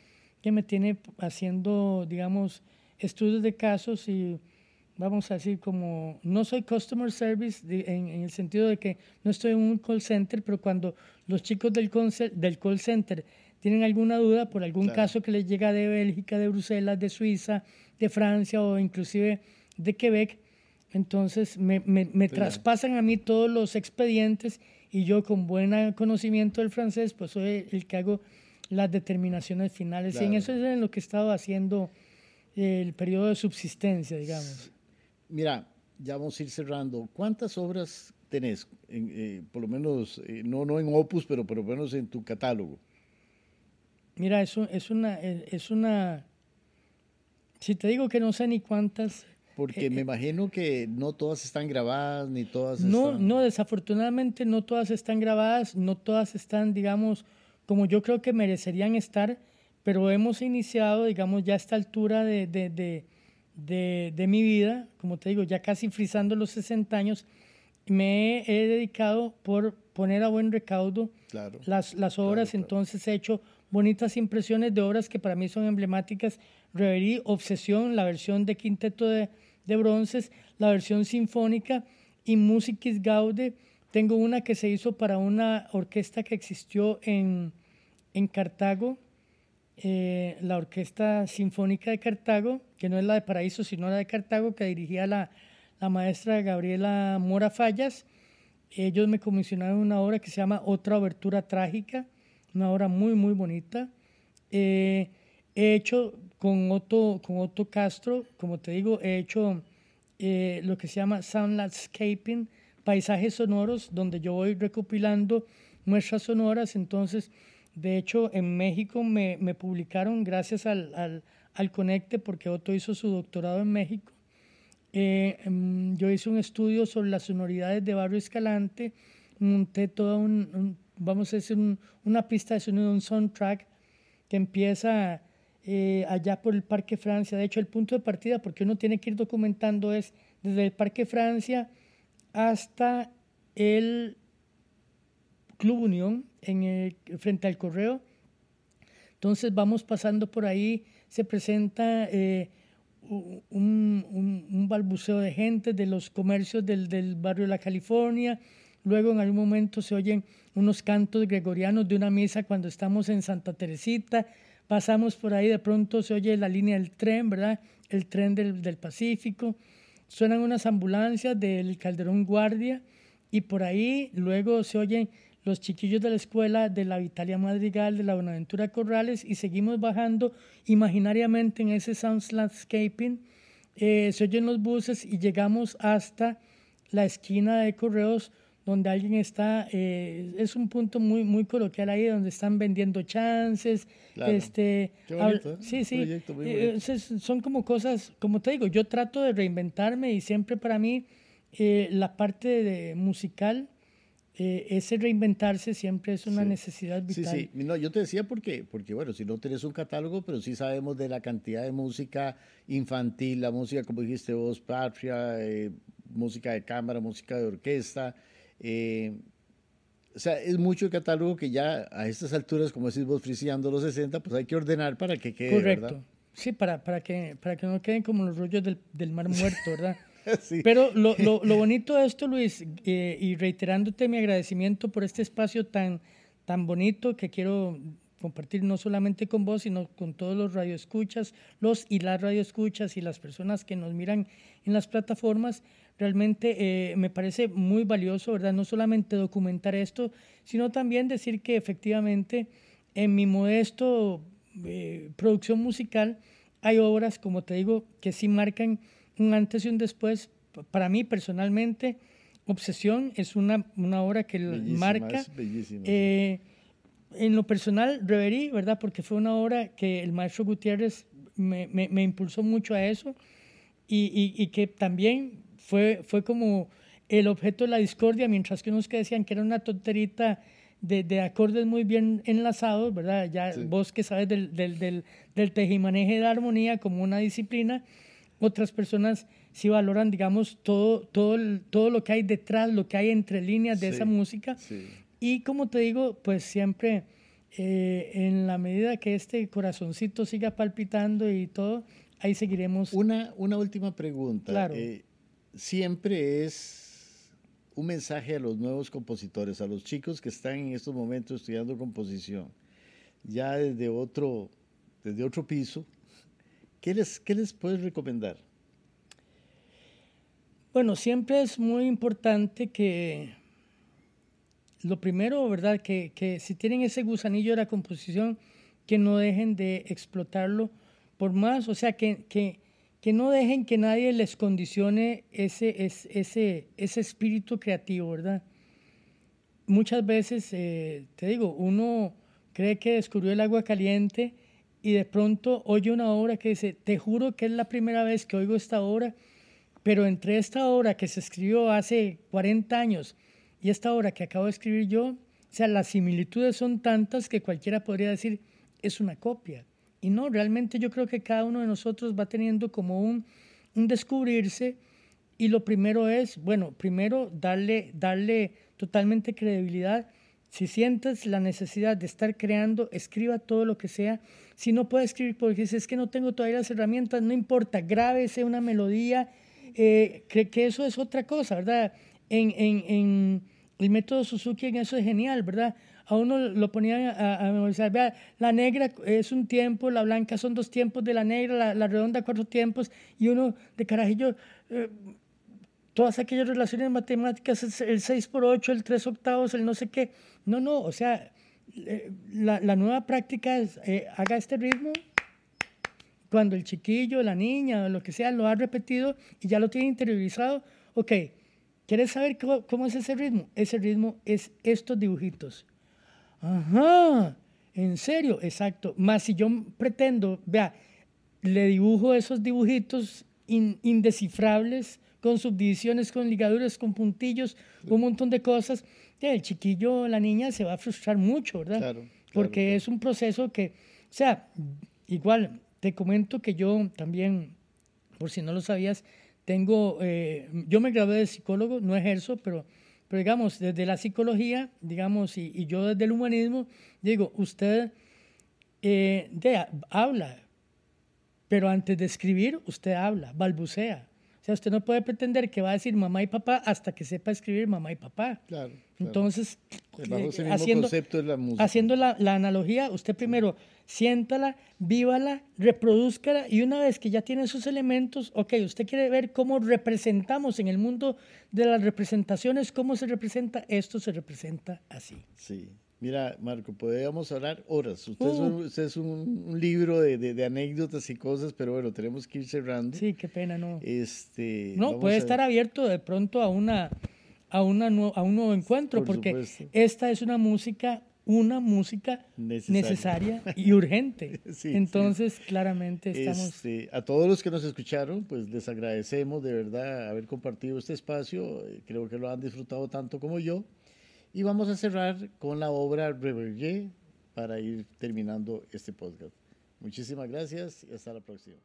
que me tiene haciendo, digamos, estudios de casos y vamos a decir, como no soy customer service en, el sentido de que no estoy en un call center, pero cuando los chicos del, del call center tienen alguna duda por algún caso que les llega de Bélgica, de Bruselas, de Suiza, de Francia o inclusive de Quebec, entonces me, me, traspasan a mí todos los expedientes y yo con buen conocimiento del francés, pues soy el que hago las determinaciones finales. Y en eso es en lo que he estado haciendo el periodo de subsistencia, digamos. Mira, ya vamos a ir cerrando. ¿Cuántas obras tenés, eh, por lo menos, eh, no, no en Opus, pero por lo menos en tu catálogo? Mira, eso es una, es una, si te digo que no sé ni cuántas. Porque me imagino que no todas están grabadas, ni todas no, están... No, desafortunadamente no todas están grabadas, no todas están, digamos, como yo creo que merecerían estar, pero hemos iniciado, digamos, ya a esta altura de, de, de, de, mi vida, como te digo, ya casi frisando los 60 años, me he dedicado por poner a buen recaudo las, las obras, entonces he hecho bonitas impresiones de obras que para mí son emblemáticas, Reverie, Obsesión, la versión de quinteto de, de bronces, la versión sinfónica y Musicis Gaude. Tengo una que se hizo para una orquesta que existió en, en Cartago, eh, la Orquesta Sinfónica de Cartago, que no es la de Paraíso, sino la de Cartago, que dirigía la, la maestra Gabriela Mora Fallas. Ellos me comisionaron una obra que se llama Otra Obertura Trágica, una obra muy, muy bonita. Eh, he hecho con Otto, con Otto Castro, como te digo, he hecho eh, lo que se llama Sound Landscaping, paisajes sonoros, donde yo voy recopilando muestras sonoras. Entonces, de hecho, en México me, me publicaron gracias al, al, al, Conecte, porque Otto hizo su doctorado en México. Eh, em, yo hice un estudio sobre las sonoridades de Barrio Escalante, monté toda un, vamos a decir, una pista de sonido, un soundtrack que empieza eh, allá por el Parque Francia. De hecho, el punto de partida, porque uno tiene que ir documentando, es desde el Parque Francia hasta el Club Unión, en frente al correo. Entonces vamos pasando por ahí, se presenta eh, un, balbuceo de gente de los comercios del, del, barrio de la California. Luego en algún momento se oyen unos cantos gregorianos de una misa cuando estamos en Santa Teresita. Pasamos por ahí, de pronto se oye la línea del tren, ¿verdad? El tren del, del Pacífico. Suenan unas ambulancias del Calderón Guardia y por ahí luego se oyen los chiquillos de la escuela de la Vitalia Madrigal, de la Bonaventura Corrales, y seguimos bajando imaginariamente en ese Sounds Landscaping. Eh, se oyen los buses y llegamos hasta la esquina de Correos, donde alguien está, eh, es un punto muy, muy coloquial ahí, donde están vendiendo chances. Este, ¿eh? Sí, sí. son como cosas, como te digo, yo trato de reinventarme y siempre para mí la parte de, musical eh, ese reinventarse siempre es una necesidad vital. Sí, sí, no, yo te decía porque, porque, bueno, si no tienes un catálogo, pero sí sabemos de la cantidad de música infantil, la música, como dijiste vos, patria, eh, música de cámara, música de orquesta. Eh, o sea, es mucho el catálogo que ya a estas alturas, como decís vos, friseando los 60, pues hay que ordenar para que quede, Correcto. Sí, para, para, que, para que no queden como los rollos del, del mar muerto, ¿verdad? Pero lo, lo, lo, bonito de esto, Luis, eh, y reiterándote mi agradecimiento por este espacio tan, tan bonito que quiero compartir no solamente con vos, sino con todos los radioescuchas, los y las radioescuchas y las personas que nos miran en las plataformas, realmente eh, me parece muy valioso, ¿verdad? No solamente documentar esto, sino también decir que efectivamente en mi modesto eh, producción musical hay obras, como te digo, que sí marcan un antes y un después. Para mí personalmente, Obsesión es una, una obra que marca. Eh, en lo personal, Reverí, ¿verdad? Porque fue una obra que el maestro Gutiérrez me, me, impulsó mucho a eso y, y, que también fue, fue como el objeto de la discordia, mientras que unos que decían que era una tonterita de, de acordes muy bien enlazados, ¿verdad? Ya vos que sabes del, del, del, del tejimaneje de armonía como una disciplina, otras personas sí valoran, digamos, todo, todo, todo lo que hay detrás, lo que hay entre líneas de esa música. Y como te digo, pues siempre eh, en la medida que este corazoncito siga palpitando y todo, ahí seguiremos. Una, una última pregunta. Claro. Eh, siempre es un mensaje a los nuevos compositores, a los chicos que están en estos momentos estudiando composición, ya desde otro, desde otro piso, ¿Qué les, qué les puedes recomendar? Bueno, siempre es muy importante que, lo primero, ¿verdad? Que, que, si tienen ese gusanillo de la composición, que no dejen de explotarlo por más, o sea, que, que, que no dejen que nadie les condicione ese, ese, ese espíritu creativo, ¿verdad? Muchas veces, eh, te digo, uno cree que descubrió el agua caliente y de pronto oye una obra que dice, te juro que es la primera vez que oigo esta obra, pero entre esta obra que se escribió hace 40 años y esta obra que acabo de escribir yo, o sea, las similitudes son tantas que cualquiera podría decir, es una copia. Y no, realmente yo creo que cada uno de nosotros va teniendo como un, un descubrirse y lo primero es, bueno, primero darle, darle totalmente credibilidad si sientes la necesidad de estar creando, escriba todo lo que sea. Si no puede escribir porque dices, es que no tengo todavía las herramientas, no importa, grábese una melodía, eh, que, que, eso es otra cosa, ¿verdad? En, en, en, el método Suzuki en eso es genial, ¿verdad? A uno lo ponían a, a memorizar, vea, la negra es un tiempo, la blanca son dos tiempos de la negra, la, redonda cuatro tiempos, y uno de carajillo... Eh, todas aquellas relaciones matemáticas, el 6 por 8, el 3 octavos, el no sé qué. No, no, o sea, eh, la, la nueva práctica es, eh, haga este ritmo cuando el chiquillo, la niña, o lo que sea, lo ha repetido y ya lo tiene interiorizado. Ok, ¿quieres saber cómo, cómo es ese ritmo? Ese ritmo es estos dibujitos. Ajá, en serio, exacto. Más si yo pretendo, vea, le dibujo esos dibujitos indescifrables con subdivisiones, con ligaduras, con puntillos, un montón de cosas, el chiquillo, la niña se va a frustrar mucho, ¿verdad? Claro, Porque es un proceso que, o sea, igual, te comento que yo también, por si no lo sabías, tengo, eh, yo me gradué de psicólogo, no ejerzo, pero, pero digamos, desde la psicología, digamos, y, yo desde el humanismo, digo, usted eh, habla, pero antes de escribir, usted habla, balbucea. O sea, usted no puede pretender que va a decir mamá y papá hasta que sepa escribir mamá y papá. Claro. Entonces, eh, haciendo, la, haciendo la, analogía, usted primero siéntala, vívala, reproduzcala y una vez que ya tiene esos elementos, ok, usted quiere ver cómo representamos en el mundo de las representaciones, cómo se representa, esto se representa así. Sí. Mira, Marco, podríamos hablar horas. Usted es, un, uh. libro de, anécdotas y cosas, pero bueno, tenemos que ir cerrando. Sí, qué pena, ¿no? Este, no, puede estar abierto de pronto a, una, a, una, a un nuevo encuentro, porque esta es una música, una música necesaria, y urgente. Entonces, claramente estamos... Este, a todos los que nos escucharon, pues les agradecemos de verdad haber compartido este espacio. Creo que lo han disfrutado tanto como yo. Y vamos a cerrar con la obra Reverger para ir terminando este podcast. Muchísimas gracias y hasta la próxima.